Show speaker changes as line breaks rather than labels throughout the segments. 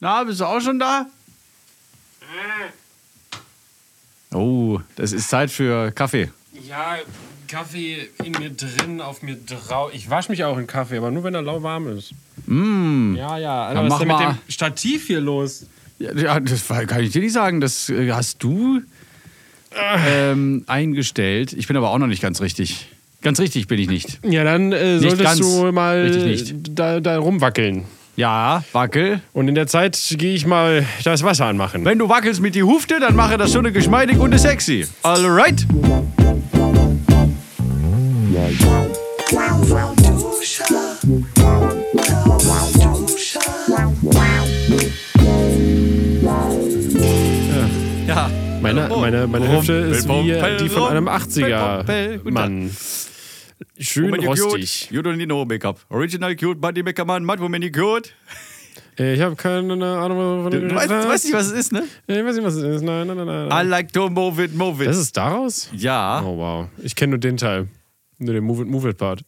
Na, bist du auch schon da? Oh, das ist Zeit für Kaffee.
Ja, Kaffee in mir drin, auf mir drauf. Ich wasche mich auch in Kaffee, aber nur wenn er lauwarm ist. Mm. Ja, ja. Alter,
Dann
was ist denn mit dem Stativ hier los?
Ja, ja, das kann ich dir nicht sagen. Das äh, hast du ähm, eingestellt. Ich bin aber auch noch nicht ganz richtig. Ganz richtig bin ich nicht.
Ja, dann äh,
Nicht
solltest
ganz.
du mal da, da rumwackeln.
Ja, wackel.
Und in der Zeit gehe ich mal das Wasser anmachen.
Wenn du wackelst mit die Hufte, dann mache das schon geschmeidig und sexy. Alright? Ja.
Meine, meine, meine Hüfte ist wie die von einem
Rumpel, Rumpel.
80er-Mann. Schön
you're
rostig.
you don't need no makeup. Original cute, body makeup man, mad woman cute.
Äh, Ich habe keine Ahnung, was
Du weißt, du weißt nicht, was es ist, ne?
Ich weiß nicht, was es ist. Nein, nein, nein, nein.
I like to move it, move it.
Das ist daraus?
ja.
Oh, wow. Ich kenne nur den Teil. Nur den Move It, Move It Part.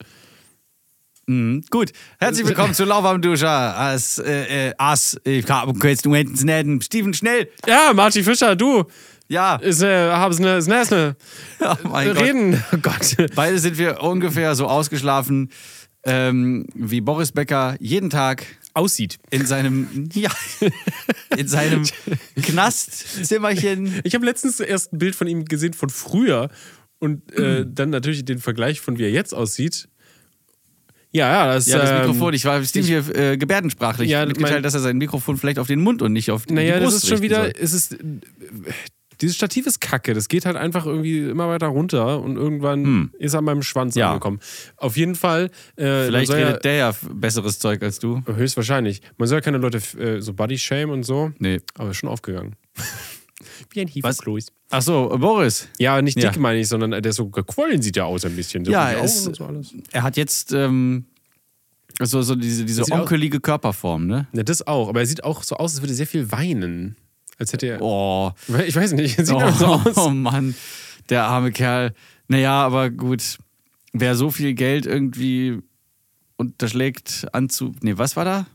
Mhm. Gut, herzlich willkommen zu Lauwarm Duscher. As, äh, äh, as, ich kann jetzt nur hinten. Steven, schnell.
Ja, Martin Fischer, du.
Ja,
Ist, äh, hab's ne, ist ne,
oh mein Gott.
Reden. Oh Gott.
Beide sind wir ungefähr so ausgeschlafen, ähm, wie Boris Becker jeden Tag
Aussieht.
in seinem, ja, in seinem Knastzimmerchen.
Ich habe letztens erst ein Bild von ihm gesehen von früher und äh, dann natürlich den Vergleich von wie er jetzt aussieht. Ja, ja, das,
Ja, das
ähm,
Mikrofon. Ich war Steve hier äh, gebärdensprachlich
Ja,
mitgeteilt,
mein-
dass er sein Mikrofon vielleicht auf den Mund und nicht auf die
Naja, das
Brust
ist schon wieder,
soll.
es ist, dieses Stativ ist kacke. Das geht halt einfach irgendwie immer weiter runter und irgendwann ist er an meinem Schwanz
Hm. Ja.
angekommen. Auf jeden Fall. Äh,
Vielleicht redet der ja besseres Zeug als du.
ja, höchstwahrscheinlich. Man soll ja keine Leute äh, so Body Shame und so.
Nee.
Aber ist schon aufgegangen. Wie ein
Was?
Hefekloß.
Ach so, Boris.
Ja, nicht
Ja.
dick meine ich, sondern der ist so gequollen sieht ja aus ein bisschen. So
Ja, es-
so.
Er hat jetzt ähm, so, so diese, diese onkelige Körperform, ne?
Ja, das auch. Aber er sieht auch so aus, als würde er sehr viel weinen. Als hätte er.
Oh,
Ich weiß nicht, sieht
oh,
so aus.
oh Mann, der arme Kerl. Naja, aber gut, wer so viel Geld irgendwie unterschlägt anzu... Nee, was war da?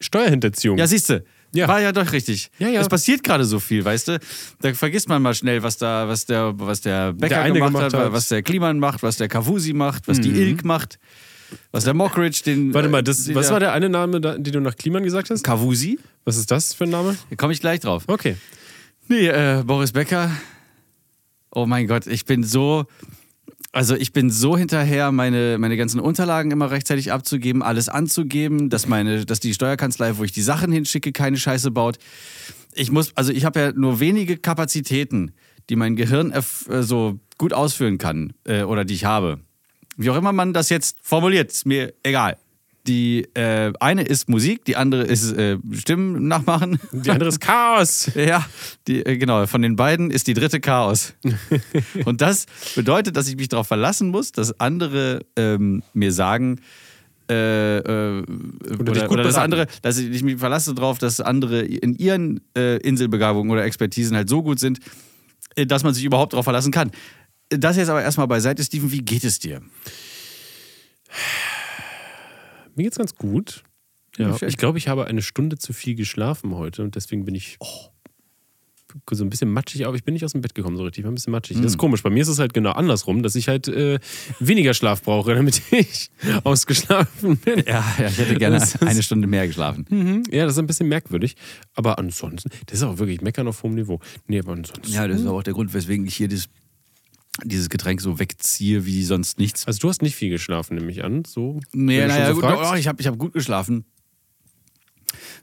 Steuerhinterziehung.
Ja, siehst du.
Ja.
War ja doch richtig.
Ja, ja.
Es passiert gerade so viel, weißt du? Da vergisst man mal schnell, was da, was der, was der Becker
Der
gemacht,
gemacht
hat,
hat.
was der Kliman macht, was der Kavusi macht, was die Ilk macht, was der Mockridge, den.
Warte mal,
äh,
das,
der-
was war der eine Name, den du nach Kliman gesagt hast?
Kavusi?
Was ist das für ein Name?
Da komme ich gleich drauf.
Okay.
Nee, äh, Boris Becker. Oh mein Gott, ich bin so. Also ich bin so hinterher, meine, meine ganzen Unterlagen immer rechtzeitig abzugeben, alles anzugeben, dass meine, dass die Steuerkanzlei, wo ich die Sachen hinschicke, keine Scheiße baut. Ich muss, also ich habe ja nur wenige Kapazitäten, die mein Gehirn äh, so gut ausführen kann äh, oder die ich habe. Wie auch immer man das jetzt formuliert, ist mir egal. Die äh, eine ist Musik, die andere ist äh, Stimmen nachmachen.
Die andere ist Chaos.
Ja, die, äh, genau. Von den beiden ist die dritte Chaos. Und das bedeutet, dass ich mich darauf verlassen muss, dass andere ähm, mir sagen, äh, äh, oder,
gut
oder das andere, dass ich mich verlasse darauf, dass andere in ihren äh, Inselbegabungen oder Expertisen halt so gut sind, äh, dass man sich überhaupt darauf verlassen kann. Das jetzt aber erstmal beiseite, Steven, wie geht es dir?
Mir geht's ganz gut.
Ja,
ich glaube, ich habe eine Stunde zu viel geschlafen heute und deswegen bin ich so ein bisschen matschig, aber ich bin nicht aus dem Bett gekommen so richtig. Ich war ein bisschen matschig.
Hm.
Das ist komisch. Bei mir ist es halt genau andersrum, dass ich halt äh, weniger Schlaf brauche, damit ich ausgeschlafen bin.
Ja, ja ich hätte gerne
ist-
eine Stunde mehr geschlafen.
Mhm. Ja, das ist ein bisschen merkwürdig. Aber ansonsten, das ist auch wirklich Meckern auf hohem Niveau. Nee, aber ansonsten.
Ja, das ist auch der Grund, weswegen ich hier das, dieses Getränk so wegziehe wie sonst nichts.
Also du hast nicht viel geschlafen, nehme ich an. So,
Nee, naja,
so
gut, doch, ich habe ich hab gut geschlafen.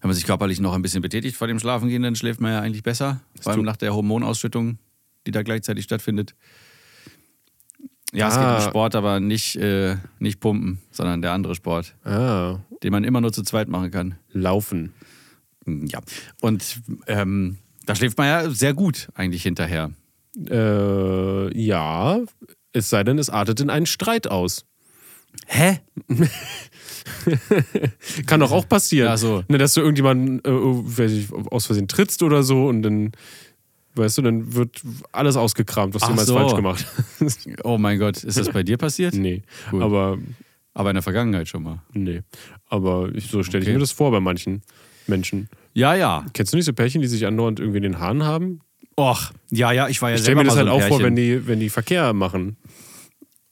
Wenn man sich körperlich noch ein bisschen betätigt vor dem Schlafengehen, dann schläft man ja eigentlich besser. Vor allem nach der Hormonausschüttung, die da gleichzeitig stattfindet. Ja, es geht
Ah.
um Sport, aber nicht, äh, nicht Pumpen, sondern der andere Sport,
Ah,
den man immer nur zu zweit machen kann.
laufen.
Ja. Und ähm, da schläft man ja sehr gut eigentlich hinterher.
Äh, ja, es sei denn, es artet in einen Streit aus.
Hä?
Kann doch auch passieren.
Ja, so.
Ne, dass du irgendjemanden äh, ich, aus Versehen trittst oder so und dann, weißt du, dann wird alles ausgekramt, was du jemals
so.
falsch gemacht hast.
Oh mein Gott, ist das bei dir passiert?
nee,
Gut.
aber
Aber in der Vergangenheit schon mal.
nee. Aber ich, so stelle
Okay.
ich mir das vor bei manchen Menschen.
Ja, ja.
Kennst du nicht so Pärchen, die sich andauernd irgendwie in den Haaren haben?
Och, ja, ja, ich war ja
Ich stelle
selber
mir das halt
so
auch vor, wenn die, wenn die Verkehr machen.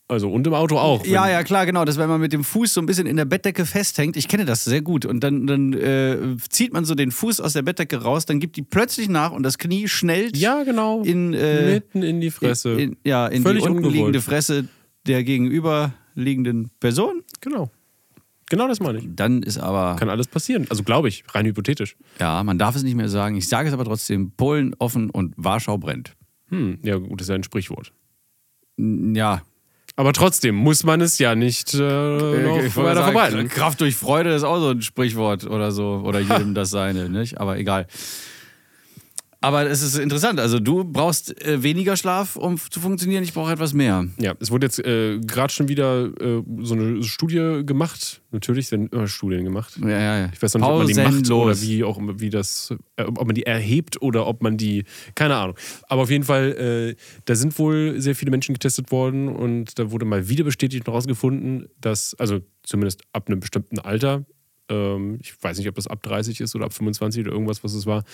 Also und im Auto auch.
Ja, ja, klar, genau. Das, wenn man mit dem Fuß so ein bisschen in der Bettdecke festhängt. Ich kenne das sehr gut. Und dann, dann äh, zieht man so den Fuß aus der Bettdecke raus, dann gibt die plötzlich nach und das Knie schnellt
Ja, genau.
in, äh,
Mitten in die Fresse.
in, in, ja, in
Völlig
die unten
ungewollt.
liegende Fresse der gegenüberliegenden Person.
genau. Genau das meine ich.
Dann ist aber,
Kann alles passieren. Also glaube ich, rein hypothetisch.
ja, man darf es nicht mehr sagen. Ich sage es aber trotzdem: Polen offen und Warschau brennt.
Hm, ja, gut, das ist ja ein Sprichwort.
Ja,
Aber trotzdem muss man es ja nicht äh,
ich
weiter
sagen,
verbreiten.
Kraft durch Freude ist auch so ein Sprichwort oder so. Oder jedem das seine, nicht? Aber egal. Aber es ist interessant. Also, du brauchst äh, weniger Schlaf, um zu funktionieren. Ich brauche etwas mehr.
Ja, es wurde jetzt äh, gerade schon wieder äh, so eine Studie gemacht. Natürlich werden immer Studien gemacht.
Ja, ja, ja.
Ich weiß noch nicht, ob man die macht oder wie auch wie das, äh, ob man die erhebt oder ob man die, keine Ahnung. Aber auf jeden Fall, äh, da sind wohl sehr viele Menschen getestet worden und da wurde mal wieder bestätigt und herausgefunden, dass, also zumindest ab einem bestimmten Alter, ähm, ich weiß nicht, ob das ab 30 ist oder ab 25 oder irgendwas, was es war,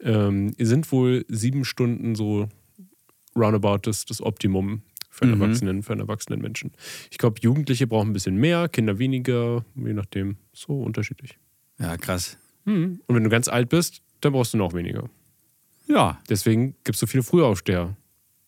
ähm, sind wohl sieben Stunden so roundabout das, das Optimum für einen, Erwachsenen, für einen erwachsenen Menschen. Ich glaube, Jugendliche brauchen ein bisschen mehr, Kinder weniger, je nachdem. So unterschiedlich.
Ja, krass.
Und wenn du ganz alt bist, dann brauchst du noch weniger.
Ja.
Deswegen gibt es so viele Frühaufsteher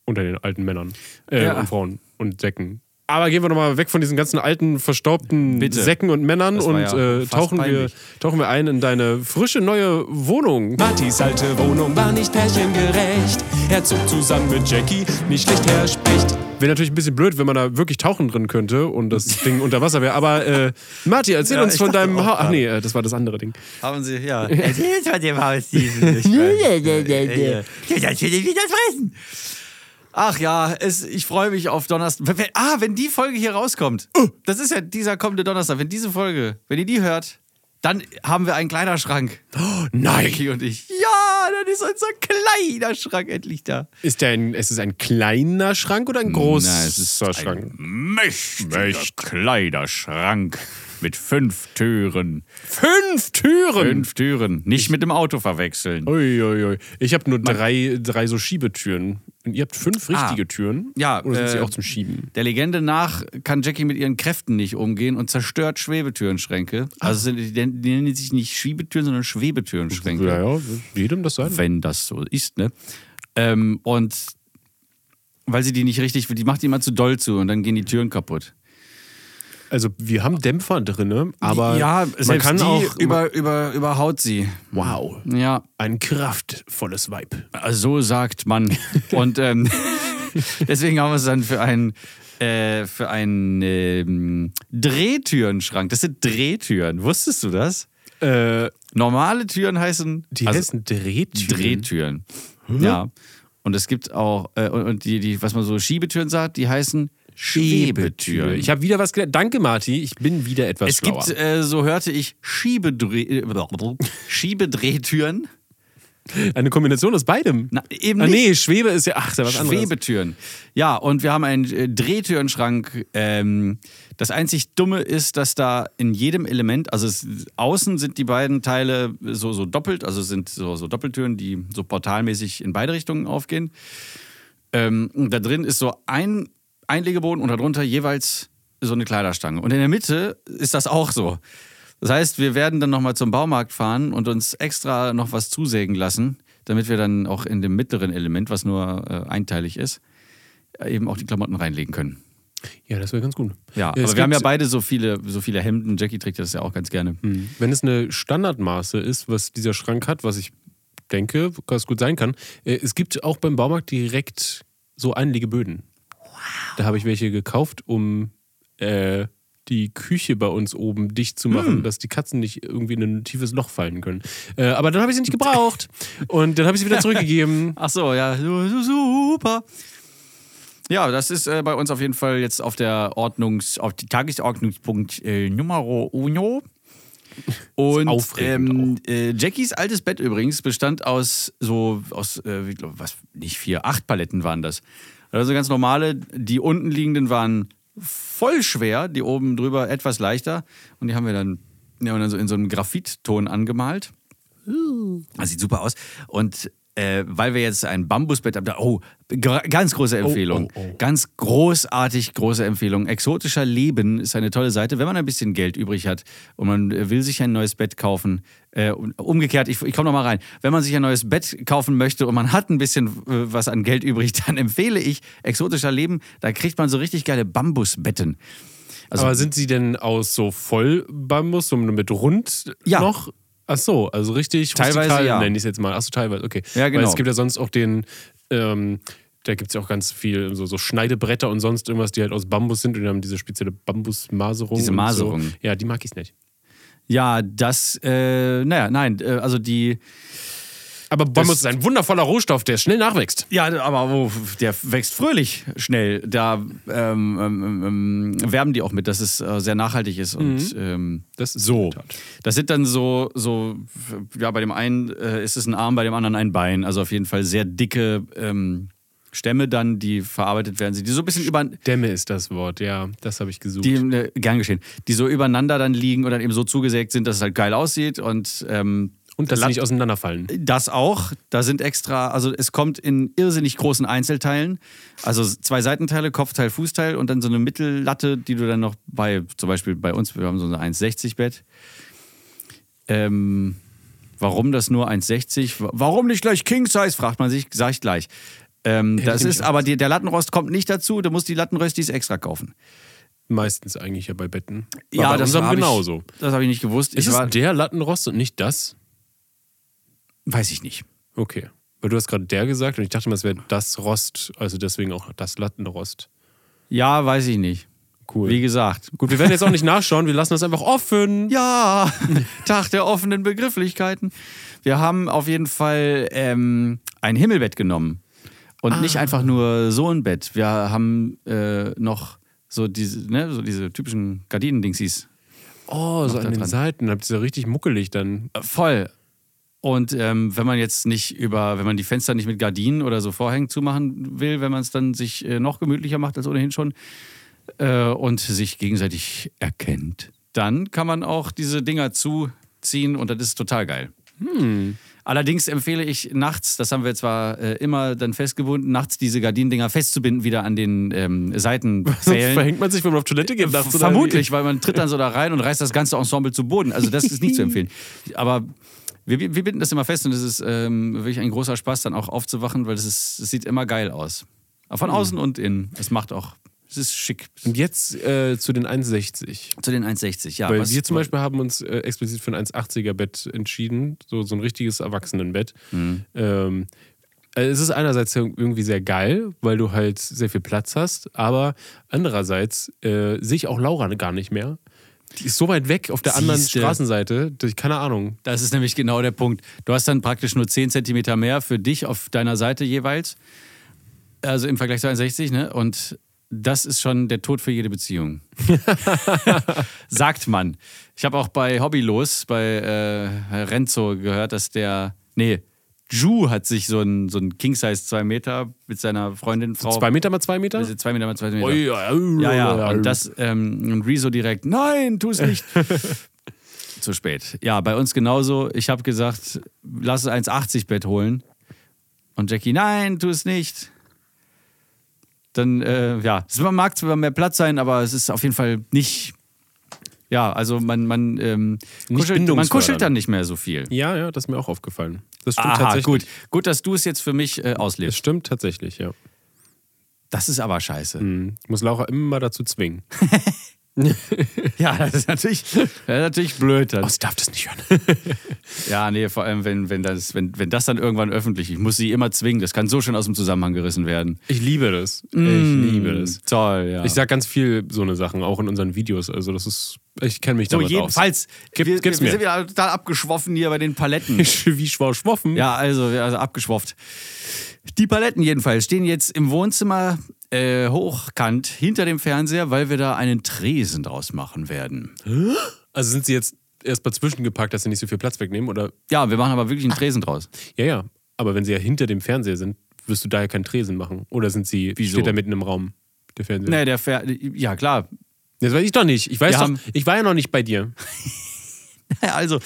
unter den alten Männern äh,
Ja.
und Frauen und Säcken. Aber gehen wir nochmal weg von diesen ganzen alten, verstaubten
Bitte.
Säcken und Männern
Das
und
ja
äh, tauchen, wir, tauchen wir ein in deine frische neue Wohnung.
Martis alte Wohnung war nicht pärchengerecht. Er zog zusammen mit Jackie, nicht schlecht her spricht.
Wäre natürlich ein bisschen blöd, wenn man da wirklich tauchen drin könnte und das Ding unter Wasser wäre. Aber äh, Marti, erzähl
Ja,
uns von deinem Haus. Ach nee, äh, das war das andere Ding.
Haben Sie, ja. Erzähl jetzt von dem Haus dieses. Ich Das will ich wieder fressen. Ach ja, es, ich freue mich auf Donnerstag. Ah, wenn die Folge hier rauskommt. Das ist ja dieser kommende Donnerstag. Wenn diese Folge, wenn ihr die hört, dann haben wir einen Kleiderschrank.
Nein!
Becky und ich. Ja, dann ist unser Kleiderschrank endlich da.
Ist der ein, ist es ein kleiner Schrank oder ein großer
Na, es ist
Schrank?
ein mächtiger Kleiderschrank mit fünf Türen.
Fünf Türen!
Fünf Türen. Nicht mit dem Auto verwechseln.
Uiuiui. Ich habe nur drei, drei so Schiebetüren. Und ihr habt fünf
Ah.
richtige Türen?
Ja,
Oder sind sie
äh,
auch zum Schieben?
Der Legende nach kann Jackie mit ihren Kräften nicht umgehen und zerstört Schwebetürenschränke. Also sind, die, die nennen sich nicht Schiebetüren, sondern Schwebetürenschränke.
Ja, ja, jedem das sein.
Wenn das so ist, ne? Ähm, und weil sie die nicht richtig, die macht die immer zu doll zu und dann gehen die Türen kaputt.
Also wir haben Dämpfer drin, aber
ja,
man kann auch
über, über, überhaut sie.
Wow,
Ja,
ein kraftvolles Weib.
so sagt man. und ähm, deswegen haben wir es dann für einen, äh, für einen ähm, Drehtürenschrank. Das sind Drehtüren. Wusstest du das?
Äh,
Normale Türen heißen
die
also
heißen Drehtüren.
Drehtüren. Ja. Und es gibt auch, äh, und die, die, was man so Schiebetüren sagt, die heißen Schwebetüren.
Ich habe wieder was gelernt. Danke, Marti. Ich bin wieder etwas
es
schlauer.
gibt, äh, so hörte ich, Schiebedreh, äh, Schiebedrehtüren.
Eine Kombination aus beidem.
Na, eben
ah, nee, Schwebe ist ja, ach, ist ja was anderes.
Schwebetüren. Ja, und wir haben einen äh, Drehtürenschrank. Ähm, das einzig Dumme ist, dass da in jedem Element, also es, außen sind die beiden Teile so, so doppelt, also es sind so, so Doppeltüren, die so portalmäßig in beide Richtungen aufgehen. Ähm, und da drin ist so ein Einlegeboden und darunter jeweils so eine Kleiderstange. Und in der Mitte ist das auch so. Das heißt, wir werden dann nochmal zum Baumarkt fahren und uns extra noch was zusägen lassen, damit wir dann auch in dem mittleren Element, was nur äh, einteilig ist, eben auch die Klamotten reinlegen können.
Ja, das wäre ganz gut.
Ja,
es
aber wir haben ja beide so viele, so viele Hemden. Jackie trägt das ja auch ganz gerne.
Wenn es eine Standardmaße ist, was dieser Schrank hat, was ich denke, was gut sein kann, äh, es gibt auch beim Baumarkt direkt so Einlegeböden. Da habe ich welche gekauft, um äh, die Küche bei uns oben dicht zu machen,
Hm.
dass die Katzen nicht irgendwie in ein tiefes Loch fallen können. Äh, aber dann habe ich sie nicht gebraucht und dann habe ich sie wieder zurückgegeben.
Ach so, ja, su- su- super. Ja, das ist äh, bei uns auf jeden Fall jetzt auf der Ordnungs-, auf die Tagesordnungspunkt äh, Numero uno. Und
aufregend
ähm, äh, Jackies altes Bett übrigens bestand aus so, aus, äh, was, nicht vier, acht Paletten waren das. Also ganz normale, die unten liegenden waren voll schwer, die oben drüber etwas leichter. Und die haben wir dann, ja, und dann so in so einem Graphitton angemalt. Das sieht super aus. Und äh, weil wir jetzt ein Bambusbett haben, da, oh, ganz große Empfehlung.
oh, oh.
Ganz großartig große Empfehlung. Exotischer Leben ist eine tolle Seite, wenn man ein bisschen Geld übrig hat und man will sich ein neues Bett kaufen. Äh, umgekehrt, ich, ich komme noch mal rein. Wenn man sich ein neues Bett kaufen möchte und man hat ein bisschen äh, was an Geld übrig, dann empfehle ich Exotischer Leben. Da kriegt man so richtig geile Bambusbetten. Also,
Aber sind sie denn aus so Vollbambus, so mit rund
Ja.
noch? Ach so, also richtig
Teilweise ja.
nenne ich es jetzt mal. Ach so, teilweise, okay.
Ja, genau.
Weil es gibt ja sonst auch den, ähm, da gibt es ja auch ganz viel so, so Schneidebretter und sonst irgendwas, die halt aus Bambus sind und die haben diese spezielle Bambusmaserung.
Diese Maserung.
So. Ja, die mag ich nicht.
ja, das, äh, naja, nein, äh, also die,
Aber Bambus ist ein wundervoller Rohstoff, der schnell nachwächst.
Ja, aber wo, der wächst fröhlich schnell. Da ähm, ähm, ähm, werben die auch mit, dass es äh, sehr nachhaltig ist. Und ähm,
Das ist
so. Das sind dann so, so, ja, bei dem einen äh, ist es ein Arm, bei dem anderen ein Bein. Also auf jeden Fall sehr dicke ähm, Stämme dann, die verarbeitet werden, die so ein bisschen über,
Dämme ist das Wort, ja, das habe ich gesucht.
die, äh, gern geschehen, die so übereinander dann liegen und dann eben so zugesägt sind, dass es halt geil aussieht und ähm,
und dass sie nicht auseinanderfallen.
Das auch. Da sind extra, also es kommt in irrsinnig großen Einzelteilen. Also zwei Seitenteile, Kopfteil, Fußteil und dann so eine Mittellatte, die du dann noch bei, zum Beispiel bei uns, wir haben so ein 1,60 Bett. Ähm, warum das nur 1,60? Warum nicht gleich King Size, fragt man sich, sag ich gleich. Ähm, das ist aber die, der Lattenrost kommt nicht dazu, du musst die Lattenröstis extra kaufen.
Meistens eigentlich ja bei Betten. War bei
das hab
genauso.
Ich, das habe ich nicht gewusst.
Ist
ich war,
es der Lattenrost und nicht das?
Weiß ich nicht.
Okay. Weil du hast gerade der gesagt und ich dachte mal, es wäre das Rost, also deswegen auch das Lattenrost.
Ja, weiß ich nicht.
Cool.
Wie gesagt.
Gut, wir werden jetzt auch nicht nachschauen, wir lassen das einfach offen.
Ja, Tag der offenen Begrifflichkeiten. Wir haben auf jeden Fall ähm, ein Himmelbett genommen. Und nicht einfach nur so ein Bett. Wir haben äh, noch so diese, ne, so diese typischen Gardinen-Dingsies.
Oh, so an den
dran.
Seiten. Habt ihr so richtig muckelig dann.
Voll. Und ähm, wenn man jetzt nicht über, wenn man die Fenster nicht mit Gardinen oder so Vorhängen zumachen will, wenn man es dann sich äh, noch gemütlicher macht als ohnehin schon äh, und sich gegenseitig erkennt, dann kann man auch diese Dinger zuziehen und das ist total geil. Allerdings empfehle ich nachts, das haben wir zwar äh, immer dann festgebunden, nachts diese Gardinendinger festzubinden wieder an den ähm, Seitenpfählen.
Verhängt man sich, wenn man auf Toilette geht? nachts
Vermutlich, weil man tritt dann so da rein und reißt das ganze Ensemble zu Boden. Also das ist nicht zu empfehlen. Aber wir, wir binden das immer fest und es ist ähm, wirklich ein großer Spaß, dann auch aufzuwachen, weil es ist, es sieht immer geil aus. Aber Von außen und innen. Es macht auch, es ist schick.
Und jetzt äh, zu den 1,60.
Zu den 1,60, ja.
Weil wir zum Beispiel haben uns äh, explizit für ein 1,80er Bett entschieden. So, so ein richtiges Erwachsenenbett.
Mhm.
Ähm, äh, es ist einerseits irgendwie sehr geil, weil du halt sehr viel Platz hast, aber andererseits äh, sehe ich auch Laura gar nicht mehr. Die ist so weit weg auf der anderen
Siehste.
Straßenseite, dass ich keine Ahnung.
Das ist nämlich genau der Punkt. Du hast dann praktisch nur 10 Zentimeter mehr für dich auf deiner Seite jeweils. Also im Vergleich zu 1,60, ne? Und das ist schon der Tod für jede Beziehung. Sagt man. Ich habe auch bei Hobbylos, bei äh, Renzo gehört, dass der. Nee, Ju hat sich so ein, so ein King-Size 2 Meter mit seiner Freundin, Frau.
Zwei Meter mal zwei Meter?
Also zwei Meter mal zwei Meter.
Ui,
Ja, ja. Und das, ähm, und Rezo direkt, nein, tu es nicht. Zu spät. Ja, bei uns genauso. Ich habe gesagt, lass es 1,80 Bett holen. Und Jackie, nein, tu es nicht. Dann, äh, ja, es mag zwar mehr Platz sein, aber es ist auf jeden Fall nicht. Ja, also man, man, ähm, kuschelt, man kuschelt dann nicht mehr so viel.
Ja, ja, das ist mir auch aufgefallen. Das stimmt
Aha,
tatsächlich.
gut. Gut, dass du es jetzt für mich äh,
Das
auslebst.
stimmt tatsächlich, ja.
Das ist aber scheiße.
Hm. Ich muss Laura immer dazu zwingen.
Ja, das ist natürlich, das ist natürlich blöd dann.
Oh, sie darf das nicht hören.
Ja, nee, vor allem, wenn, wenn, das, wenn, wenn das dann irgendwann öffentlich, ich muss sie immer zwingen, das kann so schön aus dem Zusammenhang gerissen werden.
Ich liebe das. Ich liebe das.
Toll, ja.
Ich sag ganz viel so eine Sachen, auch in unseren Videos. Also das ist, ich kenne mich
so,
damit
jedenfalls,
Gib-
wir,
gib's
wir
mir.
sind wieder total abgeschwoffen hier bei den Paletten.
aus. Wie schwoffen.
ja, also, also abgeschwofft. Die Paletten jedenfalls stehen jetzt im Wohnzimmer äh, hochkant hinter dem Fernseher, weil wir da einen Tresen draus machen werden.
Also sind sie jetzt erst mal zwischengepackt, dass sie nicht so viel Platz wegnehmen? Oder?
Ja, wir machen aber wirklich einen Tresen draus.
Ja, ja. Aber wenn sie ja hinter dem Fernseher sind, wirst du daher keinen Tresen machen. Oder sind sie,
Wieso?
steht da mitten im Raum, der Fernseher?
Nee, der Fer ja klar.
Das weiß ich doch nicht. Ich weiß
Wir
doch, ich war ja noch nicht bei dir.
Also,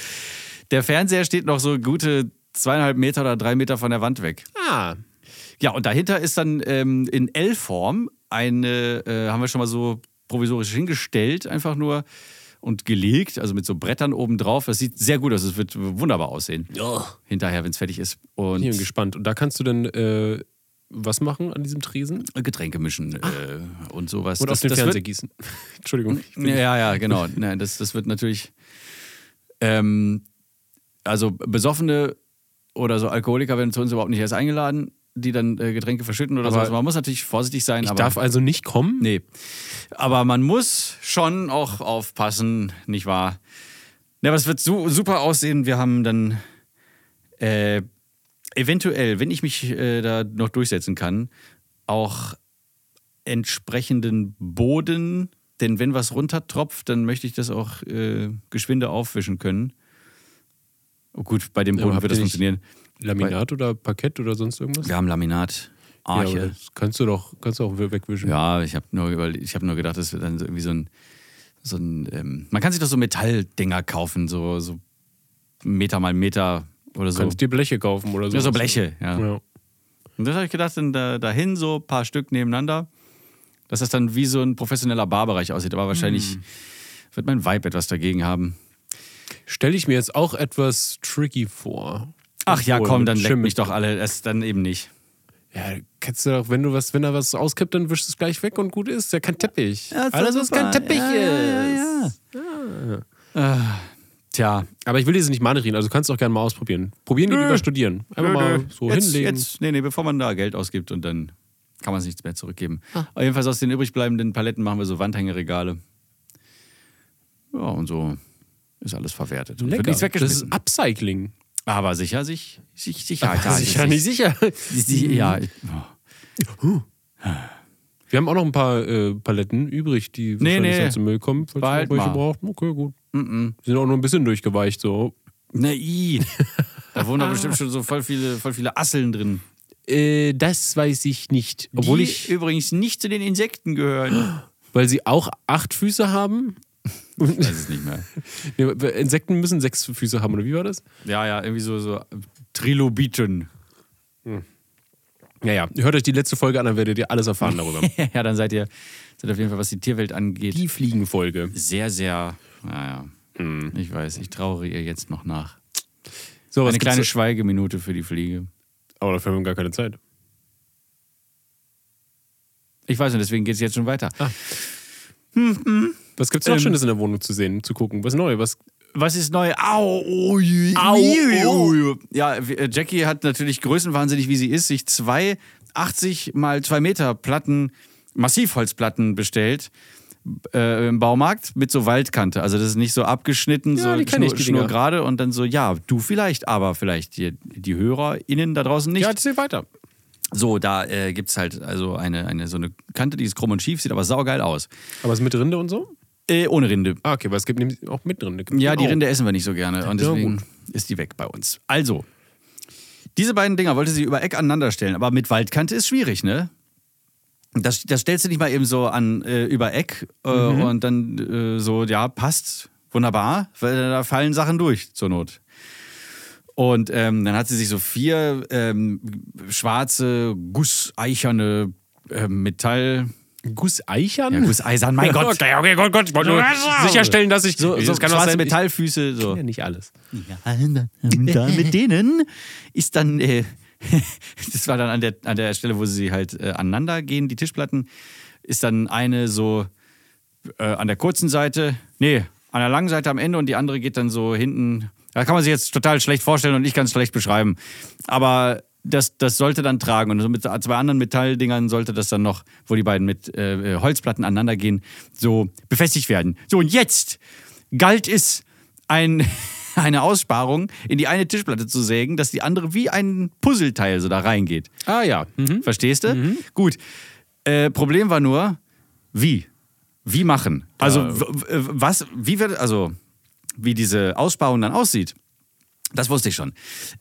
der Fernseher steht noch so gute zweieinhalb Meter oder drei Meter von der Wand weg.
Ah,
Ja, und dahinter ist dann ähm, in L-Form eine, äh, haben wir schon mal so provisorisch hingestellt, einfach nur und gelegt, also mit so Brettern oben drauf. Das sieht sehr gut aus, es wird wunderbar aussehen. Hinterher, wenn es fertig ist. Und
ich bin gespannt. Und da kannst du dann äh, was machen an diesem Tresen?
Getränke mischen äh, und sowas.
Oder
Das-
auf den
das
Fernseher
wird-
gießen. Entschuldigung.
Ja, ja, genau. Nein, das, das wird natürlich. Ähm, also Besoffene oder so Alkoholiker werden zu uns überhaupt nicht erst eingeladen, die dann äh, Getränke verschütten oder
Aber
so. Man muss natürlich vorsichtig sein.
Ich darf also nicht kommen?
Nee. Aber man muss schon auch aufpassen, nicht wahr? Ja, aber es wird so, super aussehen. Wir haben dann äh, eventuell, wenn ich mich äh, da noch durchsetzen kann, auch entsprechenden Boden. Denn wenn was runtertropft, dann möchte ich das auch äh, geschwinde aufwischen können. Oh gut, bei dem
Ja,
Boden
habt
wird das
ihr nicht- Laminat oder Parkett oder sonst irgendwas?
Wir haben Laminat,
Ja,
Arche.
das kannst du doch kannst du auch wegwischen.
Ja, ich habe nur, ich hab nur gedacht, das wird dann irgendwie so ein. So ein ähm, man kann sich doch so Metalldinger kaufen, so, so Meter mal Meter oder so.
kannst dir Bleche kaufen oder so.
Ja, so Bleche, ja.
Ja.
Und das habe ich gedacht, dann da, dahin so ein paar Stück nebeneinander, dass das dann wie so ein professioneller Barbereich aussieht. Aber wahrscheinlich wird mein Vibe etwas dagegen haben.
Stelle ich mir jetzt auch etwas tricky vor.
Ach ja, komm, dann
Schimmel.
mich doch alle. Das dann eben nicht.
Ja, kannst du doch, wenn du was, wenn da was auskippt, dann wischst du es gleich weg und gut ist. Ja, kein Teppich.
Ja,
Alles, was kein Teppich
Ja, ja,
ist.
ja, Äh, tja,
Aber ich will diese nicht mahnreden, also kannst du auch gerne mal ausprobieren. Probieren
Nö.
über studieren. Einfach
Nö,
mal so
jetzt,
hinlegen.
Jetzt, nee, nee, bevor man da Geld ausgibt und dann kann man es nichts mehr zurückgeben. Aber jedenfalls aus den übrig bleibenden Paletten machen wir so Wandhängeregale. Ja, und so ist alles verwertet. Und
Lecker.
Wird nichts
das
weggeschmissen.
ist Upcycling.
Aber sicher, sich, sich, Sicherheit.
Ja, sicher, nicht sicher.
Sie, ja, oh.
Wir haben auch noch ein paar äh, Paletten übrig, die
Nee,
wahrscheinlich
nee.
zum Müll kommen, falls
Behalt
ihr welche
mal.
braucht. Okay, gut. Die sind auch nur ein bisschen durchgeweicht so.
Na, i. Da wohnen da bestimmt schon so voll viele, voll viele Asseln drin.
Äh, das weiß ich nicht. Obwohl
die
ich,
übrigens nicht zu den Insekten gehören.
weil sie auch acht Füße haben.
Ich weiß es nicht mehr.
Insekten müssen sechs Füße haben, oder wie war das?
Ja, ja, irgendwie so, so Trilobiten.
Naja, hört euch die letzte Folge an, dann werdet ihr alles erfahren darüber.
ja, dann seid ihr, seid auf jeden Fall, was die Tierwelt angeht,
die Fliegenfolge.
sehr, sehr, naja, ich weiß, ich trauere ihr jetzt noch nach.
So, was
Eine kleine Schweigeminute für die Fliege.
Aber dafür haben wir gar keine Zeit.
Ich weiß nicht, deswegen geht es jetzt schon weiter.
Was gibt's noch
Ähm,
Schönes in der Wohnung zu sehen, zu gucken? Was neu? Was?
Was ist neu? Au, oh, je,
Au, oh.
Ja, äh, Jackie hat natürlich größenwahnsinnig, wie sie ist, sich zwei 80 mal 2 Meter Platten, Massivholzplatten bestellt äh, im Baumarkt mit so Waldkante. Also das ist nicht so abgeschnitten,
Ja,
so
die kenn ich,
schnur, schnurgerade und dann so, ja, du vielleicht, aber vielleicht die, die HörerInnen da draußen nicht.
Ja, erzähl weiter.
So, da äh, gibt es halt also eine, eine so eine Kante, die ist krumm und schief, sieht aber saugeil aus.
Aber ist mit Rinde und so?
Äh, ohne Rinde.
Ah, okay, weil es gibt nämlich auch mit Rinde.
Ja, die
auch.
Rinde essen wir nicht so gerne und
Ja,
deswegen ist die weg bei uns. Also, diese beiden Dinger wollte sie über Eck aneinander stellen, aber mit Waldkante ist schwierig, ne? Das, das stellst du nicht mal eben so an äh, über Eck äh, und dann äh, so, ja, passt, wunderbar, weil da fallen Sachen durch zur Not. Und ähm, dann hat sie sich so vier ähm, schwarze, gusseicherne äh, Metall.
Gusseichern?
Ja, gusseisern, mein Gott.
Okay, okay, Gott, Gott. Ich wollte nur sicherstellen, dass ich.
So, so
das kann
schwarze
sein,
Metallfüße. So.
Ich, ja, nicht alles.
Ja, dann mit denen ist dann, äh, das war dann an der, an der Stelle, wo sie halt äh, aneinander gehen, die Tischplatten, ist dann eine so äh, an der kurzen Seite, nee, an der langen Seite am Ende und die andere geht dann so hinten. Da kann man sich jetzt total schlecht vorstellen und ich kann es schlecht beschreiben. Aber das, das sollte dann tragen. Und so mit zwei anderen Metalldingern sollte das dann noch, wo die beiden mit äh, Holzplatten aneinander gehen, so befestigt werden. So, und jetzt galt es, ein, eine Aussparung in die eine Tischplatte zu sägen, dass die andere wie ein Puzzleteil so da reingeht.
Ah, ja. Mhm.
Verstehst du? Gut. Äh, Problem war nur, wie? Wie machen? Also, was, wie wird, also, wie diese Aussparung dann aussieht, das wusste ich schon.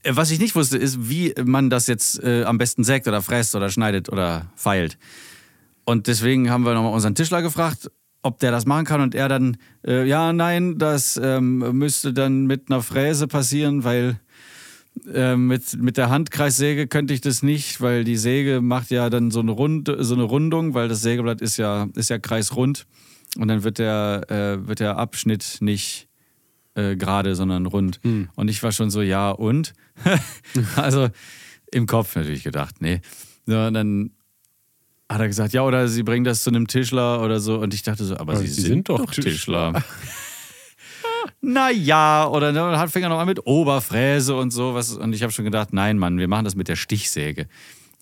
Äh, Was ich nicht wusste, ist, wie man das jetzt äh, am besten sägt oder fräst oder schneidet oder feilt. Und deswegen haben wir nochmal unseren Tischler gefragt ob der das machen kann und er dann, äh, ja, nein, das ähm, müsste dann mit einer Fräse passieren, weil äh, mit, mit der Handkreissäge könnte ich das nicht, weil die Säge macht ja dann so eine, Rund, so eine Rundung, weil das Sägeblatt ist ja, ist ja kreisrund und dann wird der, äh, wird der Abschnitt nicht äh, gerade, sondern rund. Und ich war schon so, ja und? also im Kopf natürlich gedacht, nee. So, und dann hat er gesagt, ja, oder sie bringen das zu einem Tischler oder so. Und ich dachte so, aber sie,
sie
sind,
sind
doch
doch
Tischler. naja, oder dann hat fing er noch an mit Oberfräse und sowas. Und ich habe schon gedacht, nein, Mann, wir machen das mit der Stichsäge.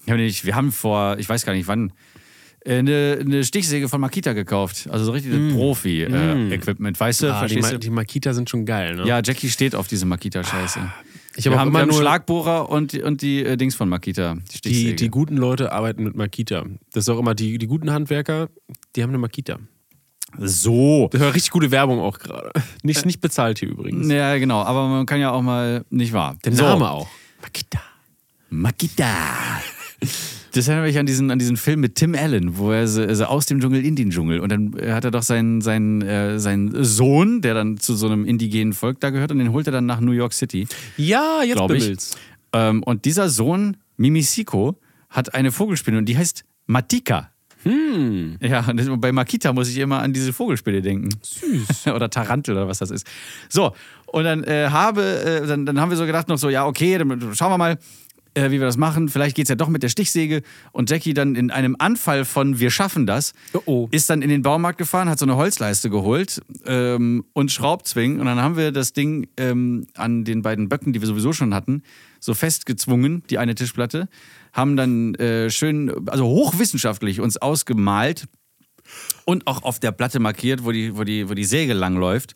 Wir haben vor, ich weiß gar nicht wann, eine, eine Stichsäge von Makita gekauft. Also so richtig Profi-Equipment, weißt du?
Ah, die, Ma die Makita sind schon geil, ne?
Ja, Jackie steht auf diese Makita-Scheiße.
ich
Wir
habe auch
haben
immer nur
Schlagbohrer und, die- und die äh, Dings von Makita. Die
die, die guten Leute arbeiten mit Makita. Das ist auch immer die, die guten Handwerker, die haben eine Makita.
so.
Das war richtig gute Werbung auch gerade. Nicht, nicht bezahlt hier übrigens.
Ja, genau. Aber man kann ja auch mal, nicht wahr?
Der
So.
Name auch. Makita.
Makita. Das erinnert mich an diesen, an diesen Film mit Tim Allen, wo er so, so aus dem Dschungel in den Dschungel. Und dann äh, hat er doch seinen, seinen, äh, seinen Sohn, der dann zu so einem indigenen Volk da gehört, und den holt er dann nach New York City.
Ja, jetzt bimmelt's.
Ähm, und dieser Sohn, Mimisiko, hat eine Vogelspinne und die heißt Matika.
Hm.
Ja, und bei Makita muss ich immer an diese Vogelspinne denken. Süß. oder Tarantel oder was das ist. So, und dann äh, habe, äh, dann, dann haben wir so gedacht noch so, ja, okay, dann schauen wir mal, äh, wie wir das machen. Vielleicht geht es ja doch mit der Stichsäge. Und Jackie dann in einem Anfall von Wir schaffen das,
Oh, oh.
ist dann in den Baumarkt gefahren, hat so eine Holzleiste geholt ähm, und Schraubzwingen. Und dann haben wir das Ding ähm, an den beiden Böcken, die wir sowieso schon hatten, so festgezwungen, die eine Tischplatte. Haben dann äh, schön, also hochwissenschaftlich uns ausgemalt und auch auf der Platte markiert, wo die, wo die, wo die Säge lang läuft,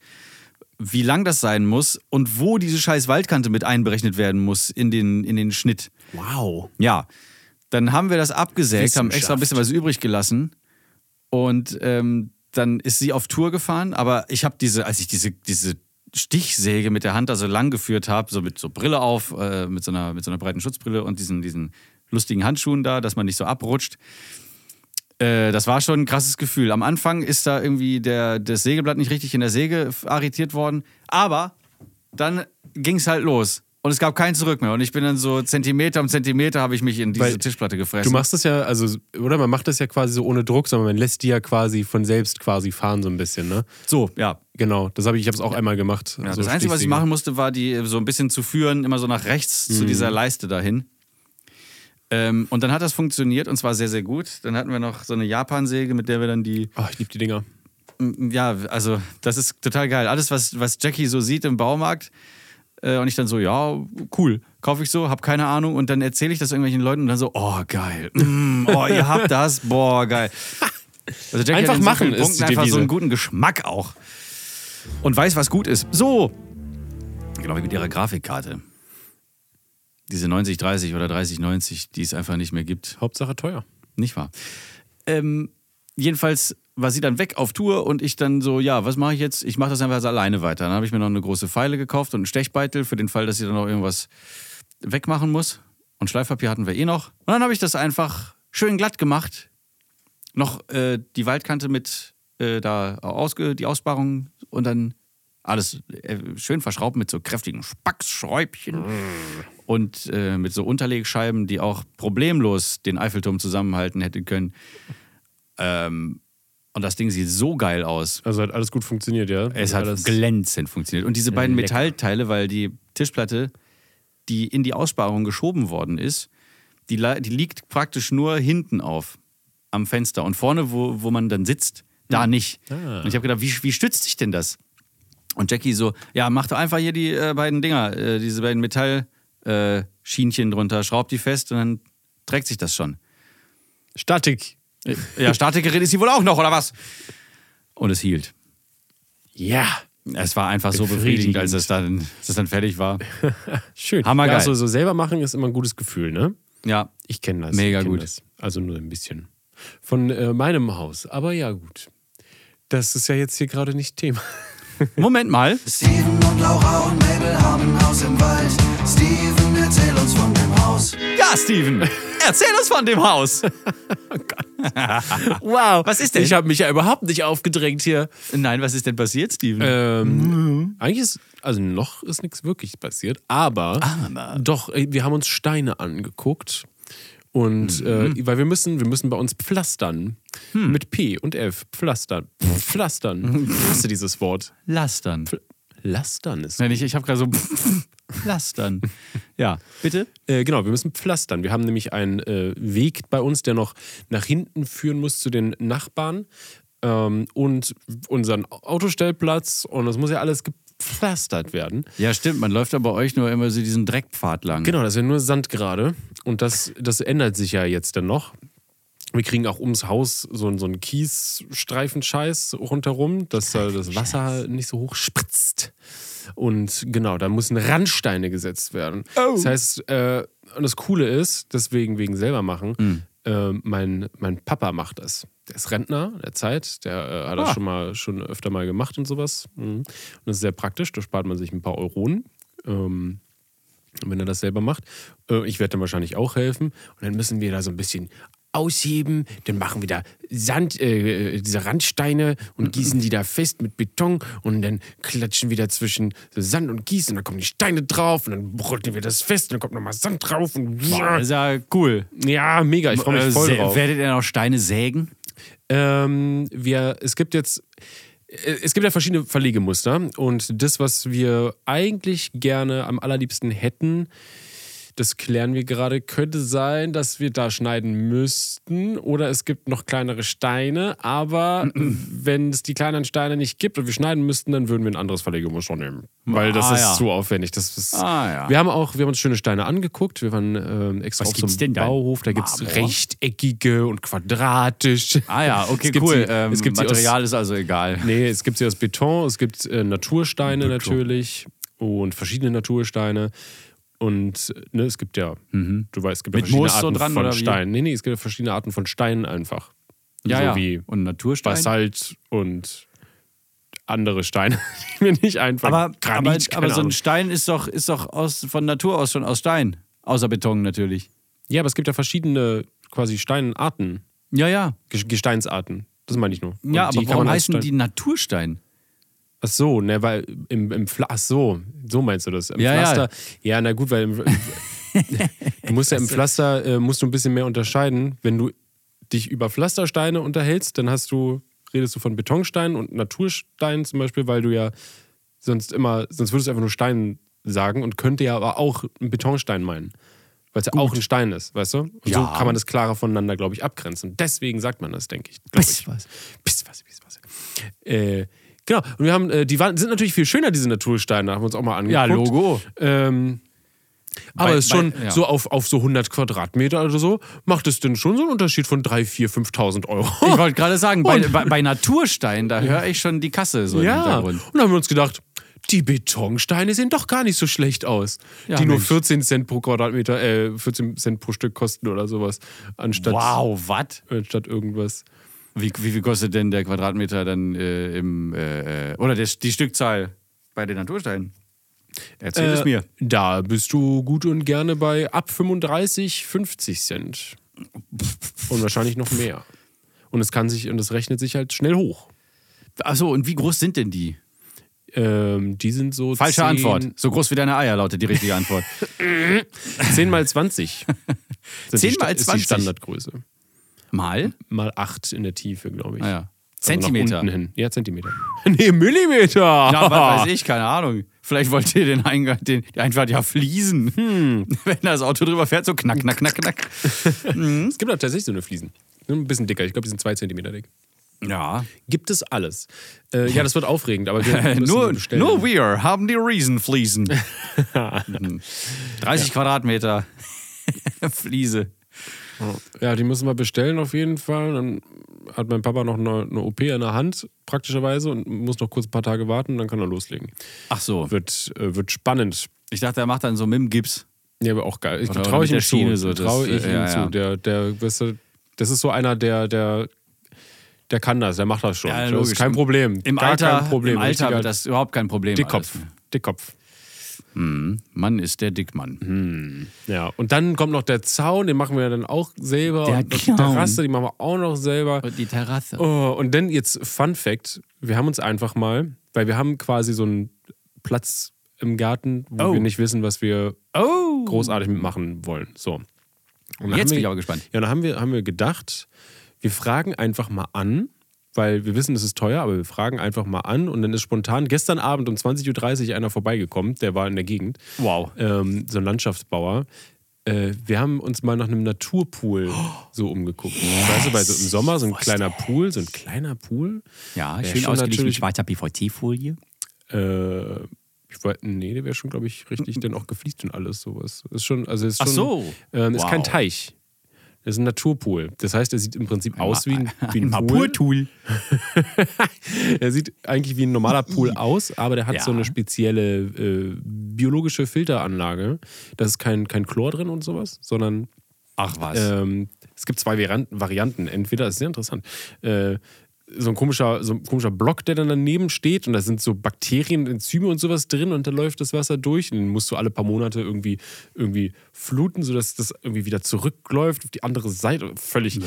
wie lang das sein muss und wo diese scheiß Waldkante mit einberechnet werden muss in den, in den Schnitt.
Wow.
Ja, dann haben wir das abgesägt, haben extra ein bisschen was übrig gelassen und ähm, dann ist sie auf Tour gefahren, aber ich habe diese, als ich diese, diese Stichsäge mit der Hand da so lang geführt habe, so mit so Brille auf, äh, mit, so einer, mit so einer breiten Schutzbrille und diesen, diesen lustigen Handschuhen da, dass man nicht so abrutscht. Äh, das war schon ein krasses Gefühl. Am Anfang ist da irgendwie der, das Sägeblatt nicht richtig in der Säge arretiert worden, aber dann ging es halt los. Und es gab kein Zurück mehr. Und ich bin dann so Zentimeter um Zentimeter habe ich mich in diese
Weil
Tischplatte gefressen.
Du machst das ja, also, oder man macht das ja quasi so ohne Druck, sondern man lässt die ja quasi von selbst quasi fahren, so ein bisschen, ne?
so, ja.
Genau, das habe ich, ich habe es auch einmal gemacht.
ja
so
das Einzige, was ich machen musste, war die so ein bisschen zu führen, immer so nach rechts zu dieser Leiste dahin. Ähm, und dann hat das funktioniert und zwar sehr, sehr gut. Dann hatten wir noch so eine Japansäge, mit der wir dann die
Oh, ich liebe die Dinger.
Ja, also das ist total geil. Alles, was, was Jackie so sieht im Baumarkt äh, und ich dann so, ja, cool, kaufe ich so, hab keine Ahnung und dann erzähle ich das irgendwelchen Leuten und dann so, oh, geil. Mm, oh, ihr habt das, boah, geil. Also Jackie
Einfach
so
machen ist die
einfach so einen guten Geschmack auch. Und weiß, was gut ist. So. Genau wie mit ihrer Grafikkarte. Diese 9030 oder 3090, die es einfach nicht mehr gibt.
Hauptsache teuer.
Nicht wahr? Ähm, jedenfalls war sie dann weg auf Tour und ich dann so, ja, was mache ich jetzt? Ich mache das einfach alleine weiter. Dann habe ich mir noch eine große Pfeile gekauft und einen Stechbeitel für den Fall, dass sie dann noch irgendwas wegmachen muss. Und Schleifpapier hatten wir eh noch. Und dann habe ich das einfach schön glatt gemacht. Noch äh, die Waldkante mit äh, da ausge die Aussparung und dann alles äh, schön verschraubt mit so kräftigen Spacksschräubchen und äh, mit so Unterlegscheiben, die auch problemlos den Eiffelturm zusammenhalten hätten können. Ähm, und das Ding sieht so geil aus.
Also hat alles gut funktioniert, ja?
Es hat
alles,
glänzend funktioniert. Und diese beiden
lecker.
Metallteile, weil die Tischplatte, die in die Aussparung geschoben worden ist, die, die liegt praktisch nur hinten auf am Fenster. Und vorne, wo, wo man dann sitzt, da nicht.
Ah.
Und ich habe gedacht, wie, wie stützt sich denn das? Und Jackie so, ja, mach doch einfach hier die äh, beiden Dinger, äh, diese beiden Metallschienchen äh, Schienchen drunter, schraub die fest und dann trägt sich das schon.
Statik.
Ja, Statikerin ist sie wohl auch noch, oder was? Und es hielt.
Ja.
Es war einfach so
Befriedigend.
als es dann, als es dann fertig war.
Schön.
Hammergeil.
Ja, also so selber machen ist immer ein gutes Gefühl, ne?
Ja,
Ich kenne das.
Mega
kenn
gut.
Das. Also nur ein bisschen. Von äh, meinem Haus. Aber ja, gut. Das ist ja jetzt hier gerade nicht Thema.
Moment mal.
Steven und Laura und Mabel haben ein Haus im Wald. Steven, erzähl uns von dem Haus.
Ja, Steven, erzähl uns von dem Haus.
Oh Gott. wow.
Was ist denn?
Ich habe mich ja überhaupt nicht aufgedrängt hier.
Nein, was ist denn passiert, Steven?
Ähm, Eigentlich ist, also noch ist nichts wirklich passiert, aber,
Aber.
doch, äh, wir haben uns Steine angeguckt. Und äh, weil wir müssen, wir müssen bei uns pflastern. Mit P und F. Pflastern. Pflastern. Hast du dieses Wort?
Lastern.
Lastern ist.
Nein, ich, ich habe gerade so Lastern. Ja, bitte?
Äh, genau, wir müssen pflastern. Wir haben nämlich einen äh, Weg bei uns, der noch nach hinten führen muss zu den Nachbarn ähm, und unseren Autostellplatz. Und das muss ja alles gepflastert werden.
Ja, stimmt. Man läuft ja bei euch nur immer so diesen Dreckpfad lang.
Genau, das ist ja nur Sand gerade. Und das, das ändert sich ja jetzt dann noch. Wir kriegen auch ums Haus so, so einen Kiesstreifen-Scheiß rundherum, dass da das Wasser nicht so hoch spritzt. Und genau, da müssen Randsteine gesetzt werden. Das heißt, äh, und das Coole ist, deswegen wegen selber machen, äh, mein, mein Papa macht das. Der ist Rentner der Zeit, der äh, hat das
Ah.
schon mal schon öfter mal gemacht und sowas. Mhm. Und das ist sehr praktisch, da spart man sich ein paar Euronen. Ähm, wenn er das selber macht. Äh, Ich werde dann wahrscheinlich auch helfen. Und dann müssen wir da so ein bisschen ausheben. Dann machen wir da Sand, äh, diese Randsteine und gießen die da fest mit Beton. Und dann klatschen wir da zwischen so Sand und Gießen. Und dann kommen die Steine drauf. Und dann brücken wir das fest. Und dann kommt nochmal Sand drauf. Und
Boah, ist ja cool.
ja, mega. Ich freue mich
Äh,
voll drauf.
Werdet ihr noch Steine sägen?
Ähm, wir, es gibt jetzt, äh, es gibt ja verschiedene Verlegemuster und das, was wir eigentlich gerne am allerliebsten hätten, das klären wir gerade, könnte sein, dass wir da schneiden müssten oder es gibt noch kleinere Steine, aber wenn es die kleinen Steine nicht gibt und wir schneiden müssten, dann würden wir ein anderes Verlegemuster nehmen, weil das
Ah,
ist
ja.
zu aufwendig. Das ist,
Ah, ja.
Wir haben auch, wir haben uns schöne Steine angeguckt, wir waren ähm, extra
Was
auf so einem? Bauhof, da gibt es rechteckige und quadratische.
Ah ja, okay,
Es gibt
cool.
sie-
ähm,
es gibt sie aus-
Material ist also egal.
Nee, es gibt sie aus Beton, es gibt äh, Natursteine natürlich und verschiedene Natursteine. Und ne, es gibt ja, du weißt, es gibt ja
Mhm.
Verschiedene
Moos so
Arten
dran,
von? Steinen. Nee, nee, es gibt ja verschiedene Arten von Steinen einfach.
Ja,
so
ja.
wie
Und Naturstein.
Basalt und andere Steine, die mir nicht einfallen.
aber,
Granit,
aber, aber so ein. Stein ist doch, ist doch aus, von Natur aus schon aus Stein. Außer Beton natürlich.
Ja, aber es gibt ja verschiedene quasi Steinarten,
Ja, ja.
Ges- Gesteinsarten. Das meine ich nur. Und
Ja, aber warum heißen
Stein-
die Naturstein?
Ach so, ne, weil im, im Pfla Ach so, so meinst du das. Im
Ja, ja.
Pflaster. Ja. na gut, weil im, du musst ja im Pflaster äh, musst du ein bisschen mehr unterscheiden. Wenn du dich über Pflastersteine unterhältst, dann hast du, redest du von Betonsteinen und Natursteinen zum Beispiel, weil du ja sonst immer, sonst würdest du einfach nur Stein sagen und könnte ja aber auch einen Betonstein meinen. Weil es ja auch ein Stein ist, weißt du? Und so
Ja.
kann man das klarer voneinander, glaube ich, abgrenzen. Deswegen sagt man das, denke ich. glaub ich.
was.
Bist was, bist was. Äh, genau. Und wir haben, äh, die waren, sind natürlich viel schöner, diese Natursteine, haben wir uns auch mal angeguckt.
Ja, Logo.
Ähm, aber
Bei-
es ist schon
bei- ja.
so auf, auf so 100 Quadratmeter oder so, macht es denn schon so einen Unterschied von 3.000, 4.000, 5.000 Euro.
Ich wollte gerade sagen, bei, bei, bei Naturstein, da höre ich schon die Kasse so im
ja.
Hintergrund.
Und dann haben wir uns gedacht, die Betonsteine sehen doch gar nicht so schlecht aus.
Ja,
die nur
Mensch.
14 Cent pro Quadratmeter, äh, 14 Cent pro Stück kosten oder sowas. Anstatt,
Wow, was?
anstatt irgendwas.
Wie, wie viel kostet denn der Quadratmeter dann äh, im, äh, äh, oder der, die Stückzahl bei den Natursteinen? Erzähl es
Äh,
mir.
Da bist du gut und gerne bei ab 35, 50 Cent. Und wahrscheinlich noch mehr. Und es kann sich, und es rechnet sich halt schnell hoch.
Achso, und wie groß sind denn die?
Ähm, die sind so
Falsche
10,
Antwort. So groß wie deine Eier lautet die richtige Antwort.
10 mal 20. Sind
10
die,
mal
Ist die
20?
Standardgröße.
Mal?
Mal 8 in der Tiefe, glaube ich.
Ah, ja.
Also
Zentimeter.
Unten hin. Ja, Zentimeter. nee, Millimeter.
Ja, was weiß ich, keine Ahnung. Vielleicht wollt ihr den Eingang, den, Einfahrt ja fließen.
Hm.
Wenn das Auto drüber fährt, so knack, knack, knack, knack.
Es gibt auch tatsächlich so eine Fliesen. Ein bisschen dicker. Ich glaube, die sind 2 Zentimeter dick.
Ja.
Gibt es alles. Äh, ja, das wird aufregend, aber wir
nur, nur wir haben die Riesenfliesen. Mhm. 30 Quadratmeter Fliese.
Ja, die müssen wir bestellen auf jeden Fall. Dann hat mein Papa noch eine, eine OP in der Hand, praktischerweise, und muss noch kurz ein paar Tage warten dann kann er loslegen.
Ach so.
Wird, äh, wird spannend.
Ich dachte, er macht dann so mit dem Gips.
Ja, aber auch geil. Ich
Oder
traue ich ihm
Schiene
zu.
so,
traue ich
ja,
ihm
ja.
zu. Der, der, weißt du, das ist so einer, der, der, der kann das, der macht das schon.
Ja,
das ist kein Problem.
Im
Gar
Alter,
kein Problem.
im Alter wird das überhaupt kein Problem.
Dickkopf.
alles.
Dickkopf.
Mhm. Mann ist der Dickmann.
Ja, und dann kommt noch der Zaun, den machen wir dann auch selber.
Der
und die. Terrasse, die machen wir auch noch selber.
Und die Terrasse.
Oh, und dann jetzt Fun Fact: Wir haben uns einfach mal, weil wir haben quasi so einen Platz im Garten, wo
Oh.
wir nicht wissen, was wir
Oh!
großartig mitmachen wollen. So.
Jetzt bin
wir-
ich aber gespannt.
Ja, dann haben wir, haben wir gedacht, wir fragen einfach mal an, weil wir wissen, es ist teuer, aber wir fragen einfach mal an und dann ist spontan gestern Abend um 20.30 Uhr einer vorbeigekommen, der war in der Gegend,
Wow.
ähm, so ein Landschaftsbauer. Äh, wir haben uns mal nach einem Naturpool so umgeguckt. Weißt du, weil so im Sommer so ein kleiner Pool, so ein kleiner Pool.
Ja, schön ausgelegt mit schwarzer PVC-Folie.
Äh, ich wollte, nee, der wäre schon, glaube ich, richtig dann auch gefliest und alles sowas. Ist schon, also ist
Ach
schon,
so.
Ähm, ist kein
Wow.
Teich. Das ist ein Naturpool. Das heißt, er sieht im Prinzip aus wie ein, wie ein,
ein
Pool.
Mapurtool.
Er sieht eigentlich wie ein normaler Pool aus, aber der hat
Ja.
so eine spezielle äh, biologische Filteranlage. Da ist kein, kein Chlor drin und sowas, sondern
Ach was.
ähm, es gibt zwei Varian- Varianten. Entweder, das ist sehr interessant, äh, so ein komischer, so ein komischer Block, der dann daneben steht und da sind so Bakterien, Enzyme und sowas drin und da läuft das Wasser durch und den musst du alle paar Monate irgendwie, irgendwie fluten, sodass das irgendwie wieder zurückläuft auf die andere Seite. Völlig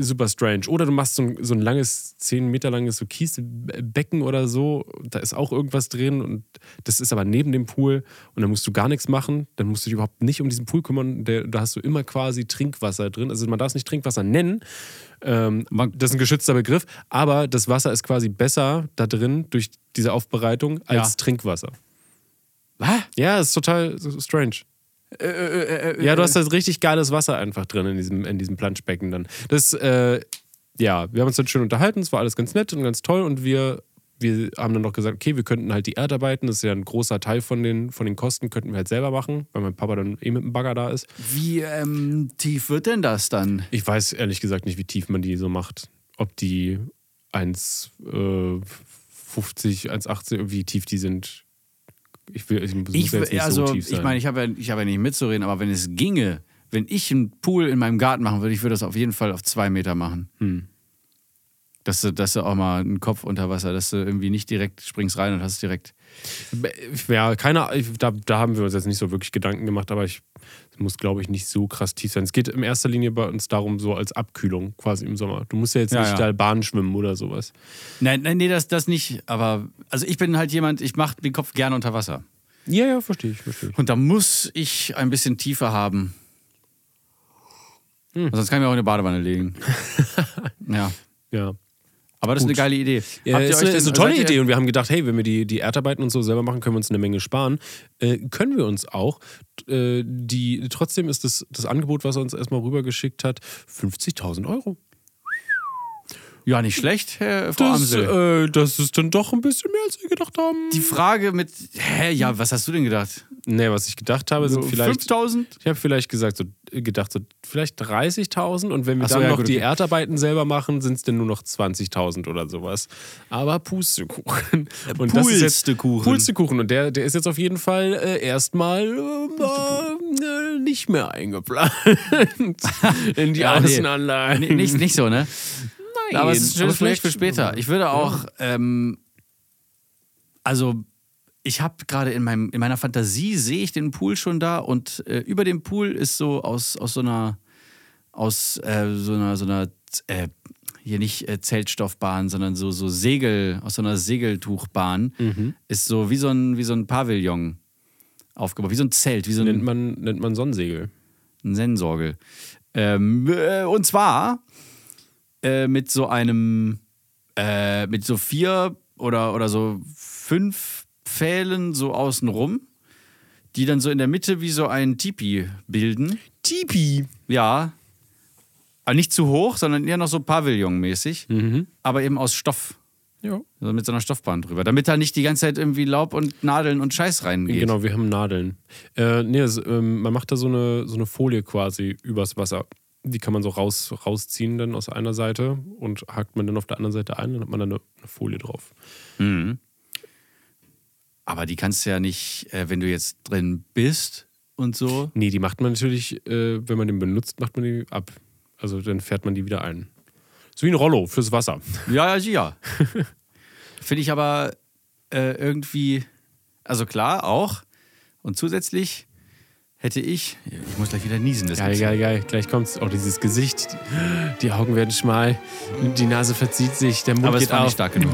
super strange. Oder du machst so ein, so ein langes, 10 Meter langes so Kiesbecken oder so, da ist auch irgendwas drin und das ist aber neben dem Pool und dann musst du gar nichts machen, dann musst du dich überhaupt nicht um diesen Pool kümmern, der, da hast du immer quasi Trinkwasser drin. Also man darf es nicht Trinkwasser nennen, ähm, das ist ein geschützter Begriff, aber das Wasser ist quasi besser da drin durch diese Aufbereitung als
Ja.
Trinkwasser.
Was?
Ja, ist total strange. ja, du hast halt richtig geiles Wasser einfach drin in diesem, in diesem Planschbecken dann. Das, äh, ja, wir haben uns dann schön unterhalten, es war alles ganz nett und ganz toll und wir, wir haben dann noch gesagt, okay, wir könnten halt die Erdarbeiten, das ist ja ein großer Teil von den, von den Kosten, könnten wir halt selber machen, weil mein Papa dann eh mit dem Bagger da ist.
Wie ähm, tief wird denn das dann?
Ich weiß ehrlich gesagt nicht, wie tief man die so macht. Ob die 1,50, 1,80, wie tief die sind. Ich will, ich, muss
Ich,
ja jetzt nicht
also,
so tief sein.
ich meine, ich habe ja, ich hab ja nicht mitzureden, aber wenn es ginge, wenn ich einen Pool in meinem Garten machen würde, ich würde das auf jeden Fall auf zwei Meter machen.
Hm.
Dass du, dass du auch mal einen Kopf unter Wasser, dass du irgendwie nicht direkt springst rein und hast direkt.
Ja, keine Ahnung, da, da haben wir uns jetzt nicht so wirklich Gedanken gemacht, aber ich muss, glaube ich, nicht so krass tief sein. Es geht in erster Linie bei uns darum, so als Abkühlung quasi im Sommer. Du musst ja jetzt
Ja,
nicht
ja.
da Bahn schwimmen oder sowas.
Nein, nein, nee, das, das nicht. Aber also ich bin halt jemand, ich mache den Kopf gerne unter Wasser.
Ja, ja, verstehe ich, verstehe ich.
Und da muss ich ein bisschen tiefer haben.
Hm.
Sonst kann ich mir auch in eine Badewanne legen. ja.
Ja.
Aber das ist eine geile Idee.
Ja, ist, eine, ist eine tolle Idee und wir haben gedacht, hey, wenn wir die, die Erdarbeiten und so selber machen, können wir uns eine Menge sparen. Äh, können wir uns auch. Äh, die, trotzdem ist das, das Angebot, was er uns erstmal rübergeschickt hat, 50.000 Euro.
Ja, nicht schlecht, Herr Frau
Das,
Amsel.
äh, das ist dann doch ein bisschen mehr, als wir gedacht haben.
Die Frage mit, hä, ja, was hast du denn gedacht?
Nee, was ich gedacht habe, sind
So
vielleicht.
5000?
Ich habe vielleicht gesagt, so, gedacht, so, vielleicht 30.000 und wenn wir
so,
dann
ja,
noch
gut,
die
okay.
Erdarbeiten selber machen, sind es dann nur noch 20.000 oder sowas. Aber Pustekuchen. Und das ist jetzt
Pustekuchen.
Pustekuchen. Und der, der ist jetzt auf jeden Fall äh, erstmal äh, äh, nicht mehr eingeplant in die
Ja.
Außenanlagen.
Nee, nicht, nicht so, ne?
Nein,
Aber es ist ein schönes Projekt
vielleicht-
für später. Ich würde auch, ähm, also ich habe gerade in, meinem- in meiner Fantasie sehe ich den Pool schon da und äh, über dem Pool ist so aus, aus so einer, aus äh, so einer, so einer äh, hier nicht äh, Zeltstoffbahn, sondern so, so Segel, aus so einer Segeltuchbahn,
Mhm.
ist so wie so ein, wie so ein Pavillon aufgebaut, wie so ein Zelt, wie so ein,
Nennt man, nennt man Sonnensegel.
ein Sensorgel. Ähm, äh, und zwar äh, mit so einem, äh, mit so vier oder, oder so fünf Pfählen so außenrum, die dann so in der Mitte wie so ein Tipi bilden.
Tipi.
Ja. Aber nicht zu hoch, sondern eher noch so Pavillon-mäßig, aber eben aus Stoff.
Ja.
Also mit so einer Stoffbahn drüber. Damit da nicht die ganze Zeit irgendwie Laub und Nadeln und Scheiß reingeht.
Genau, wir haben Nadeln. Äh, nee, es, ähm, man macht da so eine, so eine Folie quasi übers Wasser. Die kann man so raus, rausziehen dann aus einer Seite und hakt man dann auf der anderen Seite ein, dann hat man dann eine, eine Folie drauf.
Mhm. Aber die kannst du ja nicht, äh, wenn du jetzt drin bist und so.
Nee, die macht man natürlich, äh, wenn man den benutzt, macht man die ab. Also dann fährt man die wieder ein. So wie ein Rollo fürs Wasser.
Ja, ja, ja. Finde ich aber äh, irgendwie, also klar, auch. Und zusätzlich hätte ich, ich muss gleich wieder niesen, das
Geil, geil, geil. Gleich kommt's. Auch dieses Gesicht. Die Augen werden schmal. Die Nase verzieht sich. Der Mund
Aber es
geht
war
auf.
nicht stark genug.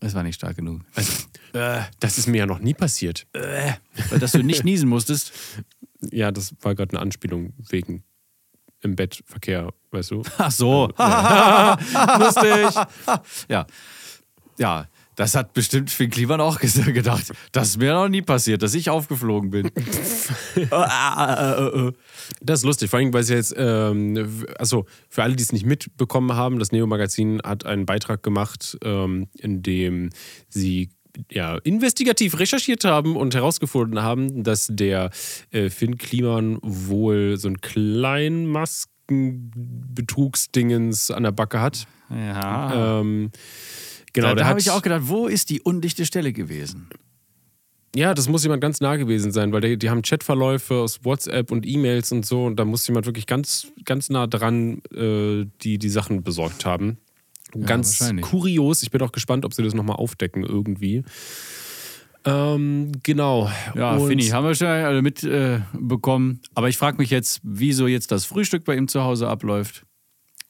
Es war nicht stark genug.
Also, äh, das ist mir ja noch nie passiert.
Weil dass du nicht niesen musstest.
Ja, das war gerade eine Anspielung wegen im Bett Verkehr, weißt du?
Ach so.
Lustig.
Ja. Ja, das hat bestimmt Finn Kliman auch gedacht. Das ist mir noch nie passiert, dass ich aufgeflogen bin.
Das ist lustig, vor allem, weil es ja jetzt, ähm, also für alle, die es nicht mitbekommen haben, das Neo-Magazin hat einen Beitrag gemacht, ähm, in dem sie ja, investigativ recherchiert haben und herausgefunden haben, dass der äh, Finn Kliman wohl so ein kleinen Maskenbetrugsdingens an der Backe hat.
Ja.
Ähm, genau,
da da habe ich auch gedacht, wo ist die undichte Stelle gewesen?
Ja, das muss jemand ganz nah gewesen sein, weil die, die haben Chatverläufe aus WhatsApp und E-Mails und so und da muss jemand wirklich ganz, ganz nah dran äh, die die Sachen besorgt haben. ganz
wahrscheinlich.
kurios. Ich bin auch gespannt, ob sie das nochmal aufdecken irgendwie. Ähm, genau.
Ja, Finny, haben wir schon alle mitbekommen. Äh. Aber ich frage mich jetzt, wieso jetzt das Frühstück bei ihm zu Hause abläuft.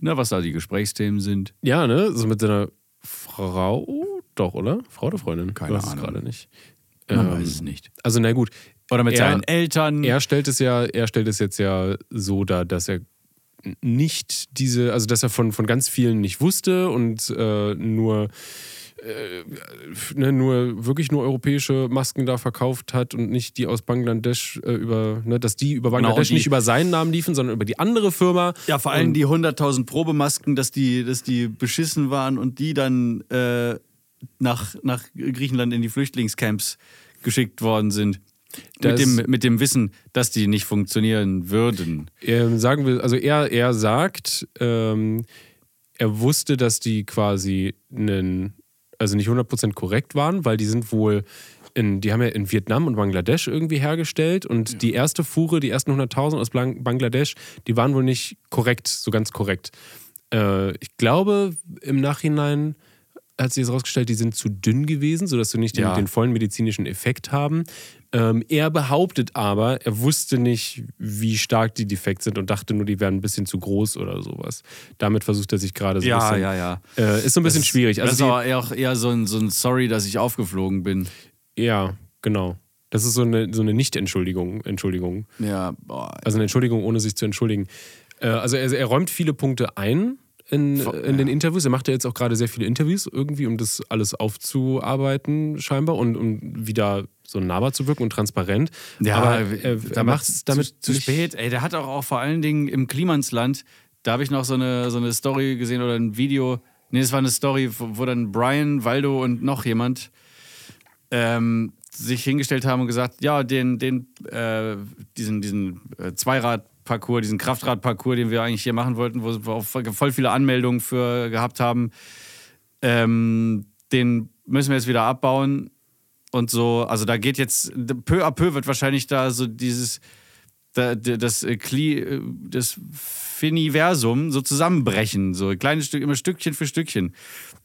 Na, was da die Gesprächsthemen sind.
Ja, ne? So mit seiner Frau. Doch, oder? Frau oder Freundin?
Keine
Ich weiß es
Ahnung.
gerade nicht.
Man
Ähm,
weiß es nicht.
Also, na gut.
Oder mit
er-
seinen Eltern.
Er stellt es ja, er stellt es jetzt ja so dar, dass er nicht diese, also dass er von, von ganz vielen nicht wusste und äh, nur, äh, ne, nur wirklich nur europäische Masken da verkauft hat und nicht die aus Bangladesch äh, über, ne, dass die über Bangladesch
Genau, und die-
nicht über seinen Namen liefen, sondern über die andere Firma.
Ja, vor allem die 100.000 Probemasken, dass die, dass die beschissen waren und die dann äh, nach, nach Griechenland in die Flüchtlingscamps geschickt worden sind.
Das-
Mit dem, mit dem Wissen, dass die nicht funktionieren würden.
Ähm, sagen wir, also er, er sagt, ähm, er wusste, dass die quasi einen, also nicht 100% korrekt waren, weil die sind wohl, in, die haben ja in Vietnam und Bangladesch irgendwie hergestellt und die erste Fuhre, die ersten 100.000 aus Bangladesch, die waren wohl nicht korrekt, so ganz korrekt. Äh, ich glaube, im Nachhinein hat sich jetzt rausgestellt, die sind zu dünn gewesen, sodass sie nicht den,
Ja.
den vollen medizinischen Effekt haben. Ähm, er behauptet aber, er wusste nicht, wie stark die defekt sind und dachte nur, die wären ein bisschen zu groß oder sowas. Damit versucht er sich gerade so ein bisschen.
ja.
Äh, ist so ein bisschen schwierig.
Also das ist aber eher, auch eher so ein, so ein Sorry, dass ich aufgeflogen bin.
ja, genau. Das ist so eine, so eine Nicht-Entschuldigung. Entschuldigung.
Ja, boah.
Also eine Entschuldigung, ohne sich zu entschuldigen. Äh, also er, er räumt viele Punkte ein in, in den Interviews. Er macht ja jetzt auch gerade sehr viele Interviews irgendwie, um das alles aufzuarbeiten scheinbar und um wieder so nahbar zu wirken und transparent. Aber er, er macht es damit
zu, zu spät. Ey, der hat auch, auch vor allen Dingen im Klimansland, da habe ich noch so eine, so eine Story gesehen oder ein Video. Nee, das war eine Story, wo, wo dann Brian, Waldo und noch jemand ähm, sich hingestellt haben und gesagt, ja, den, den, äh, diesen, diesen äh, Zweirad-Parcours, diesen Kraftrad-Parcours, den wir eigentlich hier machen wollten, wo wir auch voll viele Anmeldungen für gehabt haben, ähm, den müssen wir jetzt wieder abbauen und so. Also da geht jetzt, peu à peu wird wahrscheinlich da so dieses, da, das, äh, Kli, äh, das Finiversum so zusammenbrechen, so kleines Stück, immer Stückchen für Stückchen.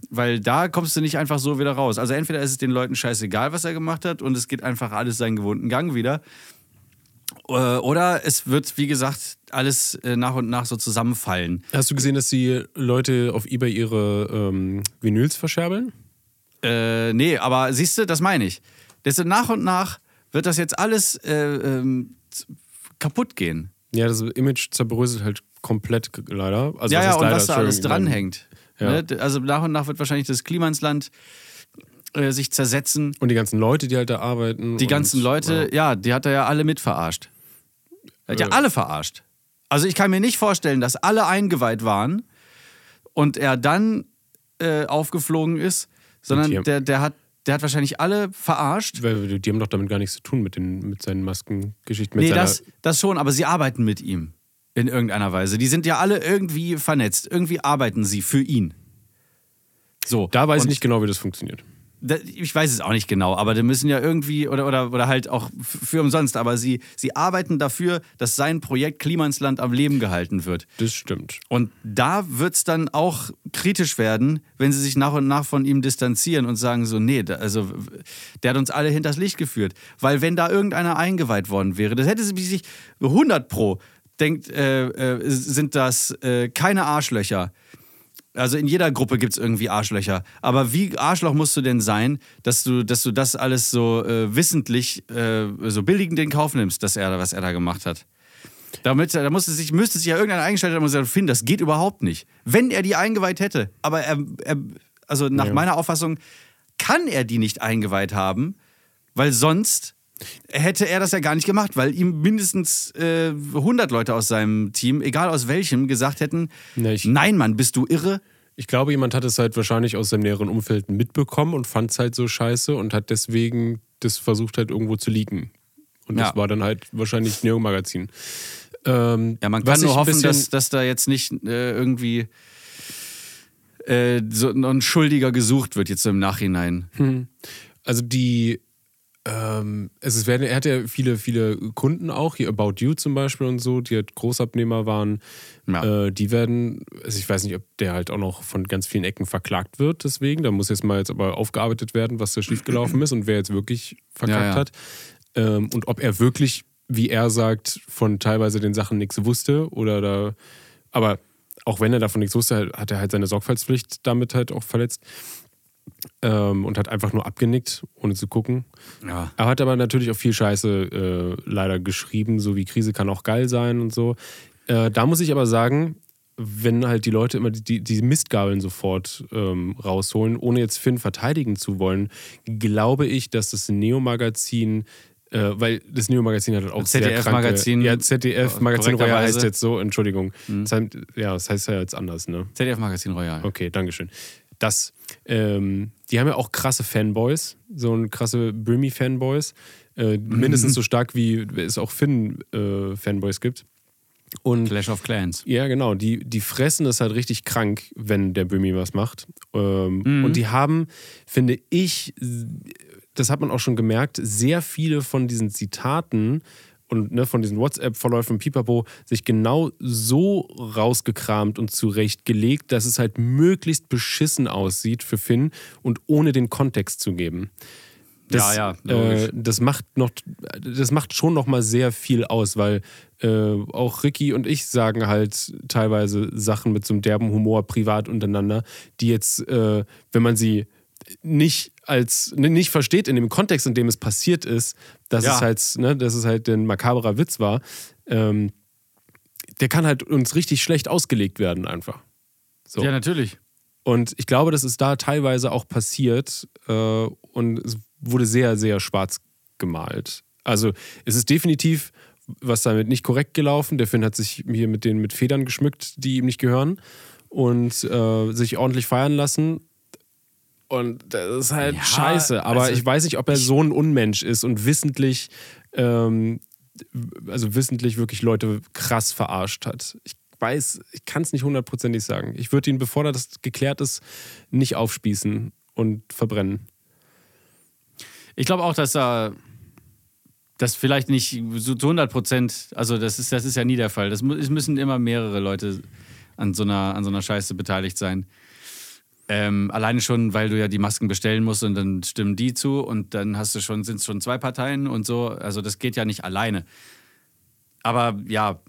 Weil da kommst du nicht einfach so wieder raus. Also entweder ist es den Leuten scheißegal, was er gemacht hat und es geht einfach alles seinen gewohnten Gang wieder. Äh, Oder es wird, wie gesagt, alles nach und nach so zusammenfallen.
Hast du gesehen, dass die Leute auf Ebay ihre ähm, Vinyls verscherbeln?
Äh, nee, aber siehst du, das meine ich. Das nach und nach wird das jetzt alles äh, ähm, kaputt gehen.
Ja, das Image zerbröselt halt komplett leider. Also
ja, ja, und was da alles dranhängt.
Ja.
Ne? Also nach und nach wird wahrscheinlich das Klimansland äh, sich zersetzen.
Und die ganzen Leute, die halt da arbeiten.
Die
und,
ganzen Leute,
Ja.
ja, die hat er ja alle mit verarscht. Er hat ja alle verarscht. Also ich kann mir nicht vorstellen, dass alle eingeweiht waren und er dann äh, aufgeflogen ist, sondern
haben-
der, der, hat, der hat wahrscheinlich alle verarscht.
Weil die haben doch damit gar nichts zu tun mit, den, mit seinen Maskengeschichten. Mit
Nee, das, das schon, aber sie arbeiten mit ihm. In irgendeiner Weise. Die sind ja alle irgendwie vernetzt. Irgendwie arbeiten sie für ihn. So.
da weiß
und,
ich nicht genau, wie das funktioniert.
Ich weiß es auch nicht genau, aber die müssen ja irgendwie oder, oder, oder halt auch für umsonst, aber sie, sie arbeiten dafür, dass sein Projekt Klimansland am Leben gehalten wird.
Das stimmt.
Und da wird es dann auch kritisch werden, wenn sie sich nach und nach von ihm distanzieren und sagen so, nee, also der hat uns alle hinters Licht geführt. Weil wenn da irgendeiner eingeweiht worden wäre, das hätte sie sich 100 pro, denkt, äh, äh, sind das äh, keine Arschlöcher. Also in jeder Gruppe gibt es irgendwie Arschlöcher. Aber wie Arschloch musst du denn sein, dass du, dass du das alles so äh, wissentlich, äh, so billigend in Kauf nimmst, dass er, was er da gemacht hat? Damit, da musste sich, müsste sich ja irgendeiner eingestellt haben und gesagt, Finn, das geht überhaupt nicht. Wenn er die eingeweiht hätte. Aber er, er also nach
Ja.
meiner Auffassung kann er die nicht eingeweiht haben, weil sonst hätte er das ja gar nicht gemacht, weil ihm mindestens äh, 100 Leute aus seinem Team, egal aus welchem, gesagt hätten,
Ne, ich-
nein, Mann, bist du irre?
Ich glaube, jemand hat es halt wahrscheinlich aus seinem näheren Umfeld mitbekommen und fand es halt so scheiße und hat deswegen das versucht halt irgendwo zu leaken. Und das
Ja.
war dann halt wahrscheinlich Neo Magazin. Ähm,
Ja, man kann nur hoffen, dass, dass da jetzt nicht äh, irgendwie äh, so ein Schuldiger gesucht wird jetzt so im Nachhinein.
Also die, ähm, es werden, er hat ja viele, viele Kunden auch, hier About You zum Beispiel und so, die halt Großabnehmer waren.
Ja.
Äh, die werden, also ich weiß nicht, ob der halt auch noch von ganz vielen Ecken verklagt wird, deswegen. Da muss jetzt mal jetzt aber aufgearbeitet werden, was da schiefgelaufen ist und wer jetzt wirklich verkackt
Ja, ja.
hat. Ähm, und ob er wirklich, wie er sagt, von teilweise den Sachen nichts wusste oder da, aber auch wenn er davon nichts wusste, hat er halt seine Sorgfaltspflicht damit halt auch verletzt ähm, und hat einfach nur abgenickt, ohne zu gucken.
Ja.
Er hat aber natürlich auch viel Scheiße äh, leider geschrieben, so wie Krise kann auch geil sein und so. Äh, da muss ich aber sagen, wenn halt die Leute immer die, die Mistgabeln sofort ähm, rausholen, ohne jetzt Finn verteidigen zu wollen, glaube ich, dass das Neo-Magazin, äh, weil das Neo-Magazin hat halt auch sehr kranke...
ZDF-Magazin,
Ja, ZDF-Magazin Royal heißt jetzt so, Entschuldigung. Das heißt, ja, das heißt ja jetzt anders, ne?
ZDF Magazin Royal.
Okay, Dankeschön. Das, ähm, die haben ja auch krasse Fanboys, so ein krasse Brimmy-Fanboys. Äh, mindestens so stark wie es auch Finn-Fanboys gibt. Und
Clash of Clans.
ja, genau, die, die fressen es halt richtig krank, wenn der Brimmy was macht. Ähm, Und die haben, finde ich, das hat man auch schon gemerkt, sehr viele von diesen Zitaten und ne, von diesen WhatsApp-Verläufen Pipapo sich genau so rausgekramt und zurechtgelegt, dass es halt möglichst beschissen aussieht für Finn und ohne den Kontext zu geben. Das,
Ja, ja,
äh, das macht noch, das macht schon noch mal sehr viel aus, weil äh, auch Ricky und ich sagen halt teilweise Sachen mit so einem derben Humor privat untereinander, die jetzt, äh, wenn man sie nicht als nicht versteht in dem Kontext, in dem es passiert ist, dass
Ja.
es halt, ne, dass es halt ein makaberer Witz war, ähm, der kann halt uns richtig schlecht ausgelegt werden einfach. So.
Ja, natürlich.
Und ich glaube, das ist da teilweise auch passiert äh, und es wurde sehr, sehr schwarz gemalt. Also es ist definitiv was damit nicht korrekt gelaufen. Der Finn hat sich hier mit den mit Federn geschmückt, die ihm nicht gehören und äh, sich ordentlich feiern lassen. Und das ist halt
Ja,
scheiße. Aber
also
ich weiß nicht, ob er so ein Unmensch ist und wissentlich, ähm, also wissentlich wirklich Leute krass verarscht hat. Ich weiß, ich kann es nicht hundertprozentig sagen. Ich würde ihn, bevor das geklärt ist, nicht aufspießen und verbrennen.
Ich glaube auch, dass da das vielleicht nicht so zu 100 Prozent, also das ist, das ist ja nie der Fall. Das, es müssen immer mehrere Leute an so einer, an so einer Scheiße beteiligt sein. Ähm, alleine schon, weil du ja die Masken bestellen musst und dann stimmen die zu und dann hast du schon, sind es schon zwei Parteien und so. Also das geht ja nicht alleine. Aber ja,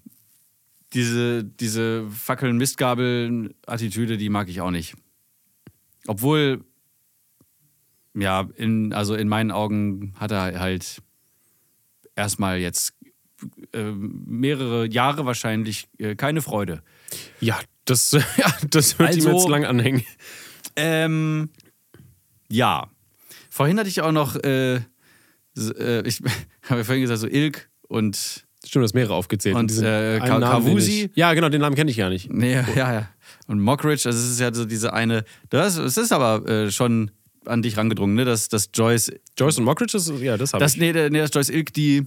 diese, diese Fackeln-Mistgabeln-Attitüde, die mag ich auch nicht. Obwohl, ja, in, also in meinen Augen hat er halt erstmal jetzt äh, mehrere Jahre wahrscheinlich äh, keine Freude.
Ja, das, ja, das wird ihm
Also-
jetzt lang anhängen.
Ähm, ja. Vorhin hatte ich auch noch, äh, äh, ich habe ja vorhin gesagt, so Ilk und,
Stimmt, du hast mehrere aufgezählt.
Und,
diesen
äh, Ka- Kavusi?
Ja, genau, den Namen kenne ich gar nicht.
nee, ja, ja. Und Mockridge, also es ist ja so diese eine, das, es ist aber äh, schon an dich rangedrungen, ne, dass, dass Joyce
Joyce und Mockridge, ja, das habe
Das,
ich.
nee, nee, dass Joyce Ilk die,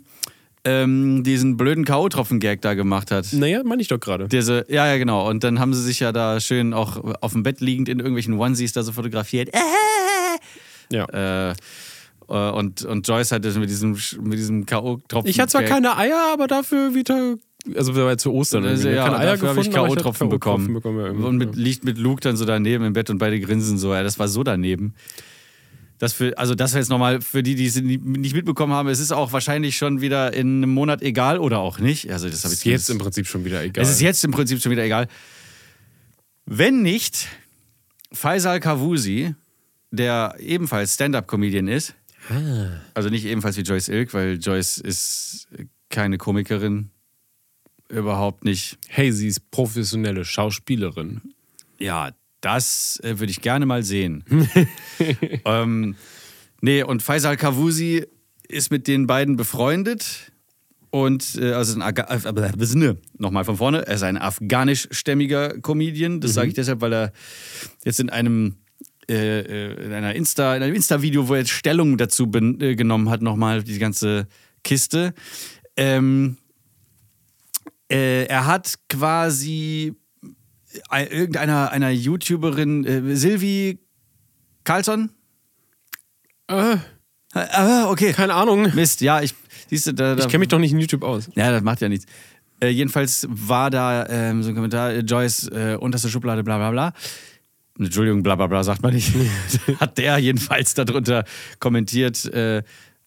ähm, diesen blöden K.O.-Tropfen-Gag da gemacht hat.
Naja, meine ich doch gerade.
Diese, ja, ja, genau. Und dann haben sie sich ja da schön auch auf dem Bett liegend in irgendwelchen Onesies da so fotografiert. Äh,
Ja.
Äh, und, und Joyce hatte mit diesem, mit diesem K.O.-Tropfen.
Ich hatte zwar keine Eier, aber dafür wieder. Also das war ja zu Ostern. irgendwie.
ja,
keine Eier
dafür habe ich K.O.-Tropfen bekommen.
bekommen ja,
und mit, liegt mit Luke dann so daneben im Bett und beide grinsen so. Ja, das war so daneben. Das für, also das wäre jetzt nochmal für die, die es nicht mitbekommen haben, es ist auch wahrscheinlich schon wieder in einem Monat egal oder auch nicht. Also das habe
ist
ich
jetzt im Prinzip schon wieder egal.
Es ist jetzt im Prinzip schon wieder egal. Wenn nicht Faisal Kavusi, der ebenfalls Stand-up-Comedian ist, also nicht ebenfalls wie Joyce Ilk, weil Joyce ist keine Komikerin, überhaupt nicht.
hey, sie ist professionelle Schauspielerin.
Ja, das äh, würde ich gerne mal sehen. ähm, nee, und Faisal Kavusi ist mit den beiden befreundet. Und äh, also ein Aga- äh, äh, nochmal von vorne, er ist ein afghanischstämmiger Comedian. Das sage ich deshalb, weil er jetzt in einem äh, äh, in einer Insta, in einem Insta-Video, wo er jetzt Stellung dazu ben, äh, genommen hat, nochmal die ganze Kiste. Ähm, äh, er hat quasi irgendeiner einer YouTuberin, äh, Silvi Carlson?
Äh,
Ah, okay.
keine Ahnung.
Mist, ja, ich, siehst du, da, da
Ich kenne mich doch nicht in YouTube aus.
Ja, das macht ja nichts. Äh, jedenfalls war da ähm, so ein Kommentar, äh, Joyce, äh, unterste Schublade, bla bla bla. Entschuldigung, bla bla bla, sagt man nicht. Hat der jedenfalls darunter kommentiert, äh,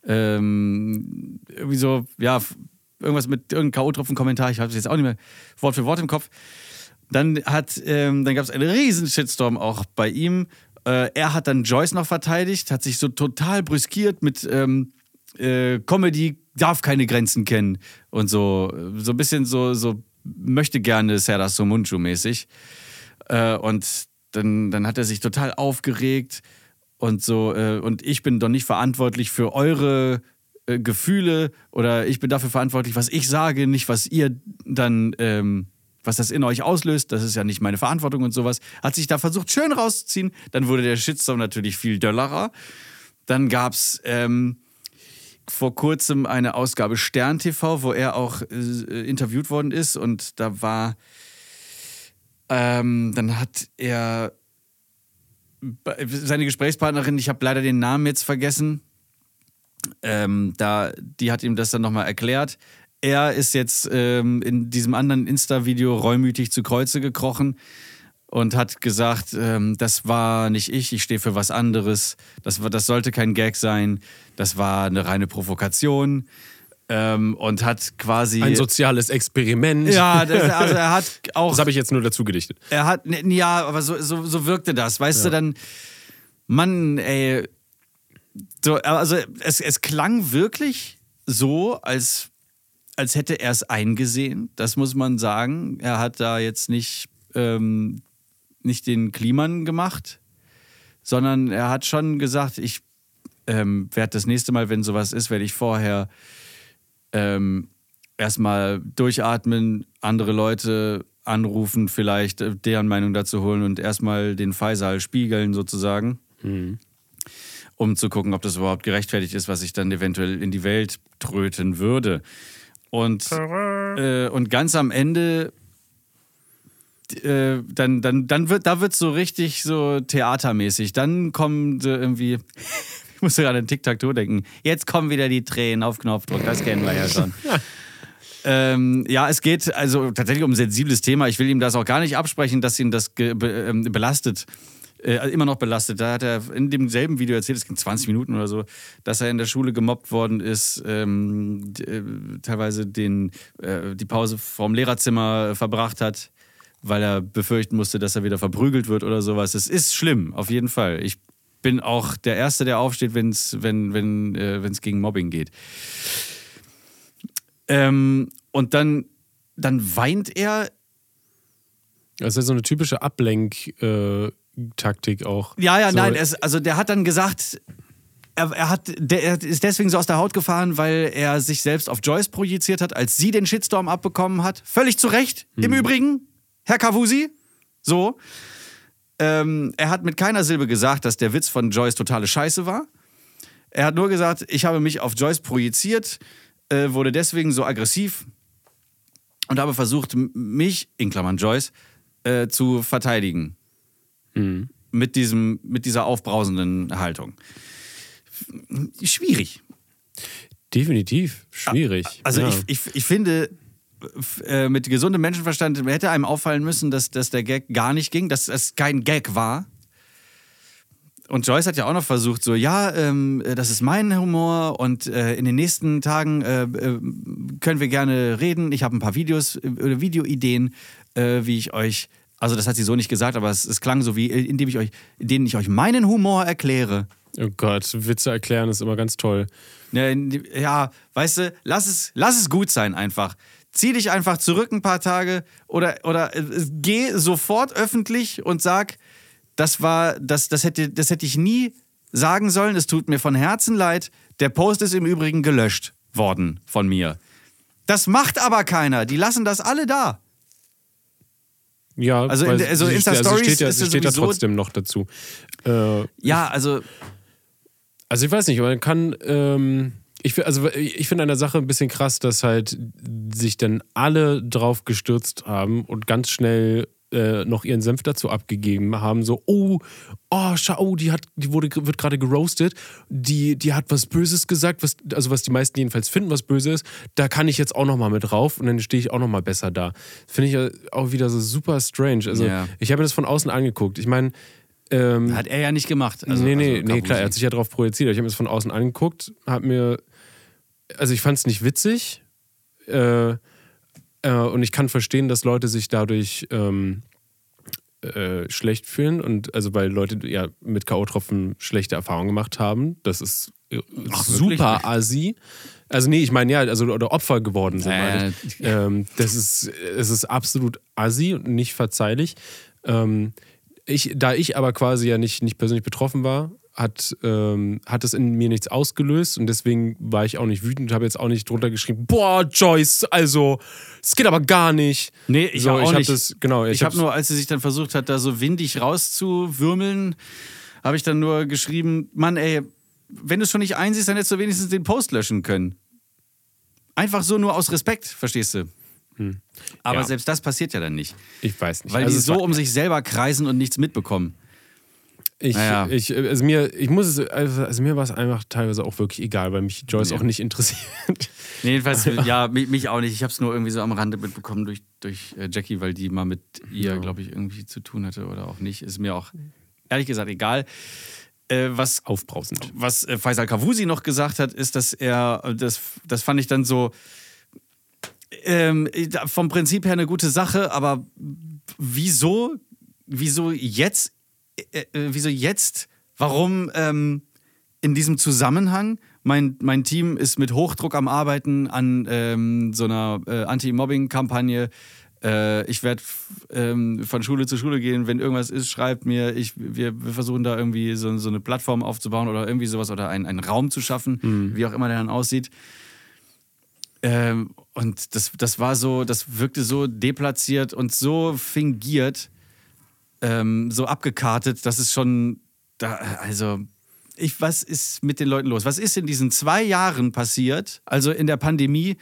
ähm, irgendwie so, ja, irgendwas mit irgendeinem K.O.-Tropfen-Kommentar, ich habe es jetzt auch nicht mehr Wort für Wort im Kopf. Dann hat, ähm, dann gab es einen riesen Shitstorm auch bei ihm. Äh, er hat dann Joyce noch verteidigt, hat sich so total brüskiert mit ähm, äh, Comedy darf keine Grenzen kennen und so so ein bisschen so so möchte gerne Serdar Somuncu mäßig. Äh, und dann, dann hat er sich total aufgeregt und so, äh, und ich bin doch nicht verantwortlich für eure äh, Gefühle oder ich bin dafür verantwortlich, was ich sage, nicht was ihr dann, ähm, was das in euch auslöst. Das ist ja nicht meine Verantwortung und sowas. Hat sich da versucht, schön rauszuziehen. Dann wurde der Shitstorm natürlich viel döllerer. Dann gab es ähm, vor kurzem eine Ausgabe Stern TV, wo er auch äh, interviewt worden ist und da war ähm, dann hat er be- seine Gesprächspartnerin, ich habe leider den Namen jetzt vergessen, ähm, da, die hat ihm das dann nochmal erklärt. Er ist jetzt ähm, in diesem anderen Insta-Video reumütig zu Kreuze gekrochen und hat gesagt, ähm, das war nicht ich, ich stehe für was anderes. Das, war, das sollte kein Gag sein. Das war eine reine Provokation. Ähm, und hat quasi.
Ein soziales Experiment.
ja, das, also er hat auch
Das habe ich jetzt nur dazu gedichtet.
er hat, ne, ja, aber so, so, so wirkte das, weißt du, dann, Mann, ey, so, also es, es klang wirklich so, als, als hätte er es eingesehen, das muss man sagen. Er hat da jetzt nicht, ähm, nicht den Kliman gemacht, sondern er hat schon gesagt, ich ähm, werde das nächste Mal, wenn sowas ist, werde ich vorher ähm, erstmal durchatmen, andere Leute anrufen, vielleicht äh, deren Meinung dazu holen und erstmal den Faisal spiegeln sozusagen, um zu gucken, ob das überhaupt gerechtfertigt ist, was ich dann eventuell in die Welt tröten würde. Und, äh, und ganz am Ende äh, dann, dann, dann wird, da wird so richtig so theatermäßig. Dann kommen so irgendwie, ich muss gerade an TikTok denken, jetzt kommen wieder die Tränen auf Knopfdruck, das kennen wir ja schon. Ähm, ja, es geht also tatsächlich um ein sensibles Thema. Ich will ihm das auch gar nicht absprechen, dass ihn das be, ähm, belastet. Äh, immer noch belastet. Da hat er in demselben Video erzählt, es ging 20 Minuten oder so, dass er in der Schule gemobbt worden ist, ähm, äh, teilweise den, äh, die Pause vorm Lehrerzimmer verbracht hat, weil er befürchten musste, dass er wieder verprügelt wird oder sowas. Es ist schlimm, auf jeden Fall. Ich bin auch der Erste, der aufsteht, wenn's, wenn es wenn, äh, gegen Mobbing geht. Ähm, und dann, dann weint er.
Das ist ja so eine typische Ablenk-Taktik auch.
Ja, ja,
so,
nein, es, also der hat dann gesagt, er, er, hat, der, er ist deswegen so aus der Haut gefahren, weil er sich selbst auf Joyce projiziert hat, als sie den Shitstorm abbekommen hat. Völlig zu Recht, im Übrigen, Herr Kavusi. So. Ähm, er hat mit keiner Silbe gesagt, dass der Witz von Joyce totale Scheiße war. Er hat nur gesagt, ich habe mich auf Joyce projiziert, äh, wurde deswegen so aggressiv und habe versucht, mich, in Klammern Joyce, äh, zu verteidigen. Mit, diesem, mit dieser aufbrausenden Haltung. Schwierig.
Definitiv. Schwierig.
Also
ja.
ich, ich, ich finde, äh, mit gesundem Menschenverstand hätte einem auffallen müssen, dass, dass der Gag gar nicht ging, dass es kein Gag war. Und Joyce hat ja auch noch versucht, so, ja, ähm, äh, das ist mein Humor und äh, in den nächsten Tagen äh, äh, können wir gerne reden. Ich habe ein paar Videos äh, oder Videoideen, äh, wie ich euch, also das hat sie so nicht gesagt, aber es, es klang so wie, indem ich euch, in denen ich euch meinen Humor erkläre.
oh Gott, Witze erklären ist immer ganz toll.
Ja, ja, weißt du, lass es, lass es gut sein einfach. Zieh dich einfach zurück ein paar Tage oder, oder äh, geh sofort öffentlich und sag, das war, das, das, hätte, das hätte ich nie sagen sollen. Es tut mir von Herzen leid. Der Post ist im Übrigen gelöscht worden von mir. Das macht aber keiner. Die lassen das alle da.
Ja,
Also in also
sie-
Insta-Stories
steht ja,
ist
steht ja trotzdem noch dazu. Äh,
Ja, also
Also ich weiß nicht, man kann, ähm, ich, also ich finde an der Sache ein bisschen krass, dass halt sich dann alle drauf gestürzt haben und ganz schnell äh, noch ihren Senf dazu abgegeben haben, so, oh, oh, schau, die hat, die wurde, wird gerade geroastet, die, die hat was Böses gesagt, was, also was die meisten jedenfalls finden, was böse ist, da kann ich jetzt auch noch mal mit drauf und dann stehe ich auch noch mal besser da. Finde ich auch wieder so super strange. Also
Ja.
ich habe mir das von außen angeguckt. Ich meine, ähm,
hat er ja nicht gemacht. Also,
nee, nee,
also
nee, klar, er hat sich ja darauf projiziert. Ich habe mir das von außen angeguckt, habe mir, also ich fand es nicht witzig äh, äh, und ich kann verstehen, dass Leute sich dadurch ähm, äh, schlecht fühlen und also weil Leute ja mit K.O.-Tropfen schlechte Erfahrungen gemacht haben. Das ist äh, super assi. Also nee, ich meine ja, also oder Opfer geworden sind. Ich. Ähm, das ist, es ist absolut assi und nicht verzeihlich. Ähm, ich, da ich aber quasi ja nicht, nicht persönlich betroffen war, hat, ähm, hat es in mir nichts ausgelöst und deswegen war ich auch nicht wütend und habe jetzt auch nicht drunter geschrieben, boah, Joyce, also, es geht aber gar nicht.
Nee, ich
so,
auch
ich hab
nicht.
Das, genau,
Ich, habe
hab's-
nur, als sie sich dann versucht hat, da so windig rauszuwürmeln, habe ich dann nur geschrieben, Mann, ey, wenn du es schon nicht einsiehst, dann hättest du wenigstens den Post löschen können. Einfach so nur aus Respekt, verstehst du? Aber
Ja.
selbst das passiert ja dann nicht.
ich weiß nicht.
Weil
Also
die so um sich selber kreisen und nichts mitbekommen.
Ich,
Naja.
ich, also mir, ich muss es, also mir war es einfach teilweise auch wirklich egal, weil mich Joyce
Nee.
auch nicht interessiert.
Nee, jedenfalls, ja, mich, mich auch nicht. Ich habe es nur irgendwie so am Rande mitbekommen durch, durch äh, Jackie, weil die mal mit ihr, glaube ich, irgendwie zu tun hatte oder auch nicht. Ist mir auch ehrlich gesagt egal. Äh, was
Aufbrausend.
was äh, Faisal Kavusi noch gesagt hat, ist, dass er, das, das fand ich dann so ähm, vom Prinzip her eine gute Sache, aber wieso, wieso jetzt, äh, äh, wieso jetzt, warum ähm, in diesem Zusammenhang? Mein, mein Team ist mit Hochdruck am Arbeiten an ähm, so einer äh, Anti-Mobbing-Kampagne. Äh, ich werde ähm, von Schule zu Schule gehen. Wenn irgendwas ist, schreibt mir. Ich, wir, wir versuchen da irgendwie so, so eine Plattform aufzubauen oder irgendwie sowas oder einen, einen Raum zu schaffen, wie auch immer der dann aussieht. Ähm, und das, das war so, das wirkte so deplatziert und so fingiert, ähm, so abgekartet, dass es schon, da, also, ich, was ist mit den Leuten los? Was ist in diesen zwei Jahren passiert, also in der Pandemie,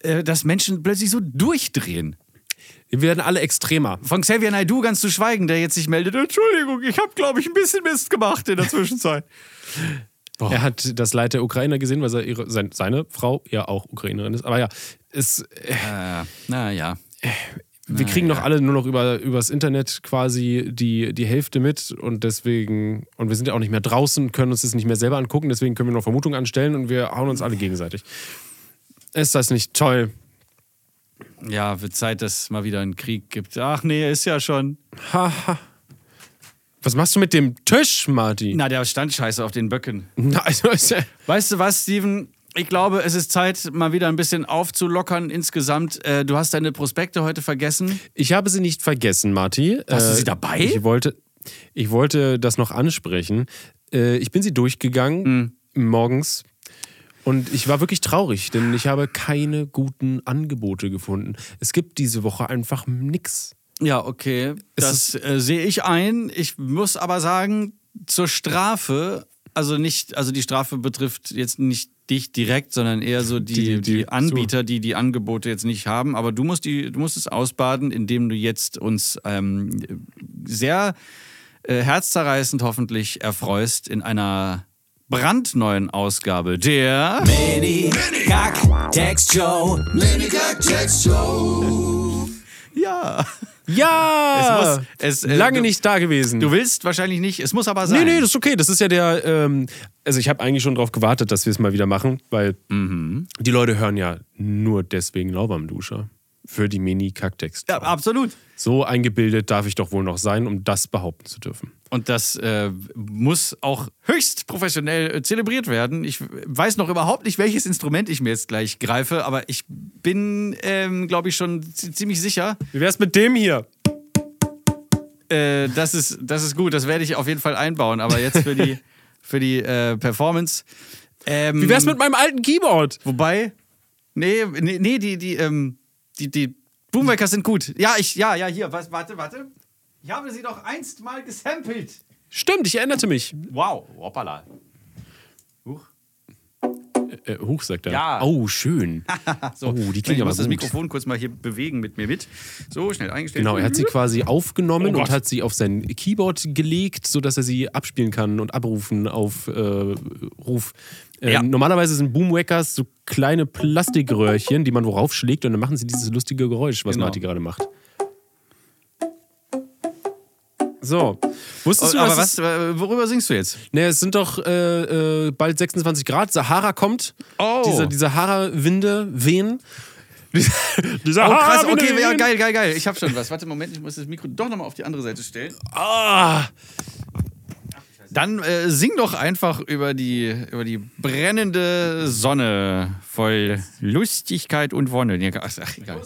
äh, dass Menschen plötzlich so durchdrehen?
Wir werden alle extremer.
Von Xavier Naidoo ganz zu schweigen, der jetzt sich meldet, Entschuldigung, ich habe, glaube ich, ein bisschen Mist gemacht in der Zwischenzeit.
Er hat das Leid der Ukrainer gesehen, weil ihre, sein, seine Frau ja auch Ukrainerin ist. Aber ja, es, äh,
äh, naja.
Wir kriegen doch alle nur noch über übers Internet quasi die, die Hälfte mit und deswegen, und wir sind ja auch nicht mehr draußen, können uns das nicht mehr selber angucken, deswegen können wir noch Vermutungen anstellen und wir hauen uns alle gegenseitig. Ist das nicht toll?
Ja, wird Zeit, dass es mal wieder einen Krieg gibt. Ach nee, ist ja schon.
Haha. Was machst du mit dem Tisch, Marty?
Na, der stand scheiße auf den Böcken.
Na, also ist ja,
Weißt du was, Steven? Ich glaube, es ist Zeit, mal wieder ein bisschen aufzulockern insgesamt. Äh, du hast deine Prospekte heute vergessen.
Ich habe sie nicht vergessen, Marty.
Hast du
Äh,
sie dabei?
Ich wollte, ich wollte das noch ansprechen. Äh, Ich bin sie durchgegangen
Hm.
morgens und ich war wirklich traurig, denn ich habe keine guten Angebote gefunden. Es gibt diese Woche einfach nichts.
Ja, okay. Das äh, sehe ich ein. Ich muss aber sagen, zur Strafe, also nicht, also die Strafe betrifft jetzt nicht dich direkt, sondern eher so die, die,
Die- die-
Anbieter, die die Angebote jetzt nicht haben. Aber du musst, die, du musst es ausbaden, indem du jetzt uns ähm, sehr äh, herzzerreißend hoffentlich erfreust in einer brandneuen Ausgabe der
Mini Kack Text Show.
Minigack Text Show.
Ja.
Ja!
Es muss- es, äh,
Lange
du-
nicht da gewesen.
Du willst wahrscheinlich nicht, es muss aber sein.
Nee, nee, das ist okay. Das ist ja der. Ähm, also, ich habe eigentlich schon darauf gewartet, dass wir es mal wieder machen, weil
Mhm.
die Leute hören ja nur deswegen Lauwarmduscher. Für die Mini-Kacktext.
ja, absolut.
So eingebildet darf ich doch wohl noch sein, um das behaupten zu dürfen.
Und das äh, muss auch höchst professionell äh, zelebriert werden. Ich weiß noch überhaupt nicht, welches Instrument ich mir jetzt gleich greife, aber ich bin, ähm, glaube ich, schon zi- ziemlich sicher.
Wie wär's mit dem hier?
Äh, das, ist, das ist gut, das werde ich auf jeden Fall einbauen. Aber jetzt für die, für die äh, Performance. Ähm,
Wie wär's mit meinem alten Keyboard?
Wobei, nee, nee, nee die, die, ähm, die, die Boomwackers sind gut. Ja, ich, ja, ja, hier, was, warte, warte. Ich habe sie doch einst mal gesampelt.
Stimmt, ich erinnerte mich.
Wow, hoppala. Huch.
Äh, hoch, sagt er.
Ja.
Oh, schön.
So,
Oh, die
ich
klingt aber
muss das. Mikrofon kurz mal hier bewegen mit mir mit. So, schnell eingestellt.
Genau, er hat sie quasi aufgenommen
Oh
und hat sie auf sein Keyboard gelegt, sodass er sie abspielen kann und abrufen auf äh, Ruf. Äh,
Ja.
Normalerweise sind Boomwackers so kleine Plastikröhrchen, die man worauf schlägt und dann machen sie dieses lustige Geräusch, was
Genau.
Marty gerade macht. So. Wusstest
Oh,
du,
aber was, worüber singst du jetzt?
Ne, es sind doch äh, äh, bald 26 Grad. Sahara kommt.
Oh.
Diese, die Sahara-Winde wehen. Die
Oh, krass, okay, ja, geil, geil, geil. Ich hab schon was. Warte, Moment, ich muss das Mikro doch nochmal auf die andere Seite stellen.
Ah,
Dann äh, sing doch einfach über die, über die brennende Sonne voll Lustigkeit und Wonne. Ach, ach, egal.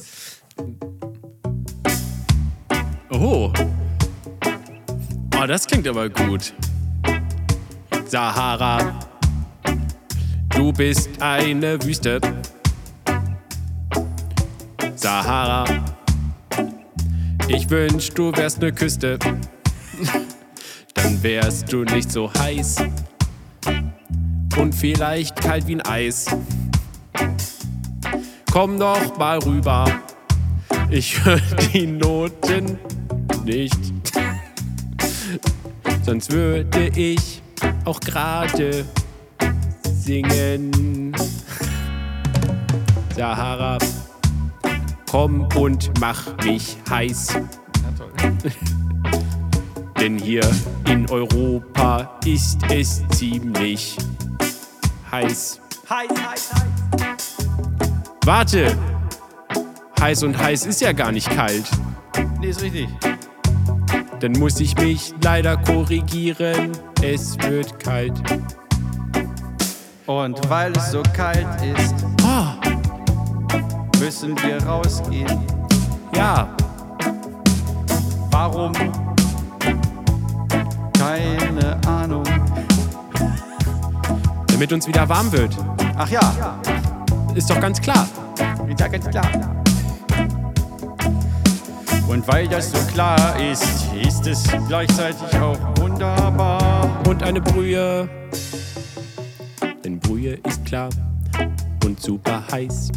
oh. Oh, das klingt aber gut. Sahara, du bist eine Wüste. Sahara, ich wünsch, du wärst eine Küste. Dann wärst du nicht so heiß und vielleicht kalt wie ein Eis. Komm doch mal rüber, ich höre die Noten nicht. Sonst würde ich auch gerade singen. Sahara, komm und mach mich heiß. Denn hier in Europa ist es ziemlich heiß.
Heiß, heiß, heiß.
Warte! Heiß und heiß ist ja gar nicht kalt.
Nee, ist richtig.
Dann muss ich mich leider korrigieren. Es wird kalt.
Und weil es so kalt ist,
Ah,
müssen wir rausgehen.
ja,
Warum? Keine Ahnung.
damit uns wieder warm wird.
Ach ja,
Ist doch ganz klar.
ja ganz klar. Und weil das so klar ist, ist es gleichzeitig auch wunderbar.
Und eine Brühe. Denn Brühe ist klar und super heiß.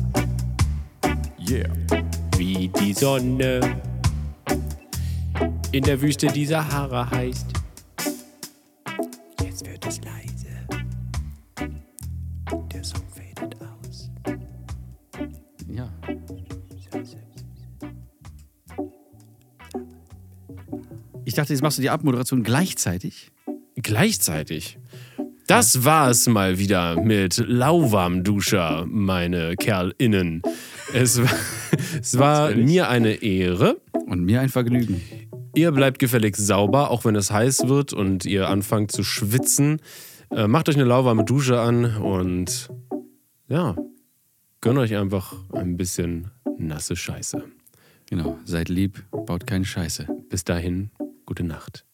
Yeah.
Wie die Sonne in der Wüste die Sahara heißt.
Dachte, jetzt machst du die Abmoderation gleichzeitig.
Gleichzeitig. Das war es mal wieder mit Lauwarmduscher, meine KerlInnen. Es war, es war mir eine Ehre.
Und mir ein Vergnügen.
Ihr bleibt gefälligst sauber, auch wenn es heiß wird und ihr anfangt zu schwitzen. Äh, macht euch eine lauwarme Dusche an und ja, gönnt euch einfach ein bisschen nasse Scheiße.
Genau. Seid lieb, baut keine Scheiße.
Bis dahin, gute Nacht.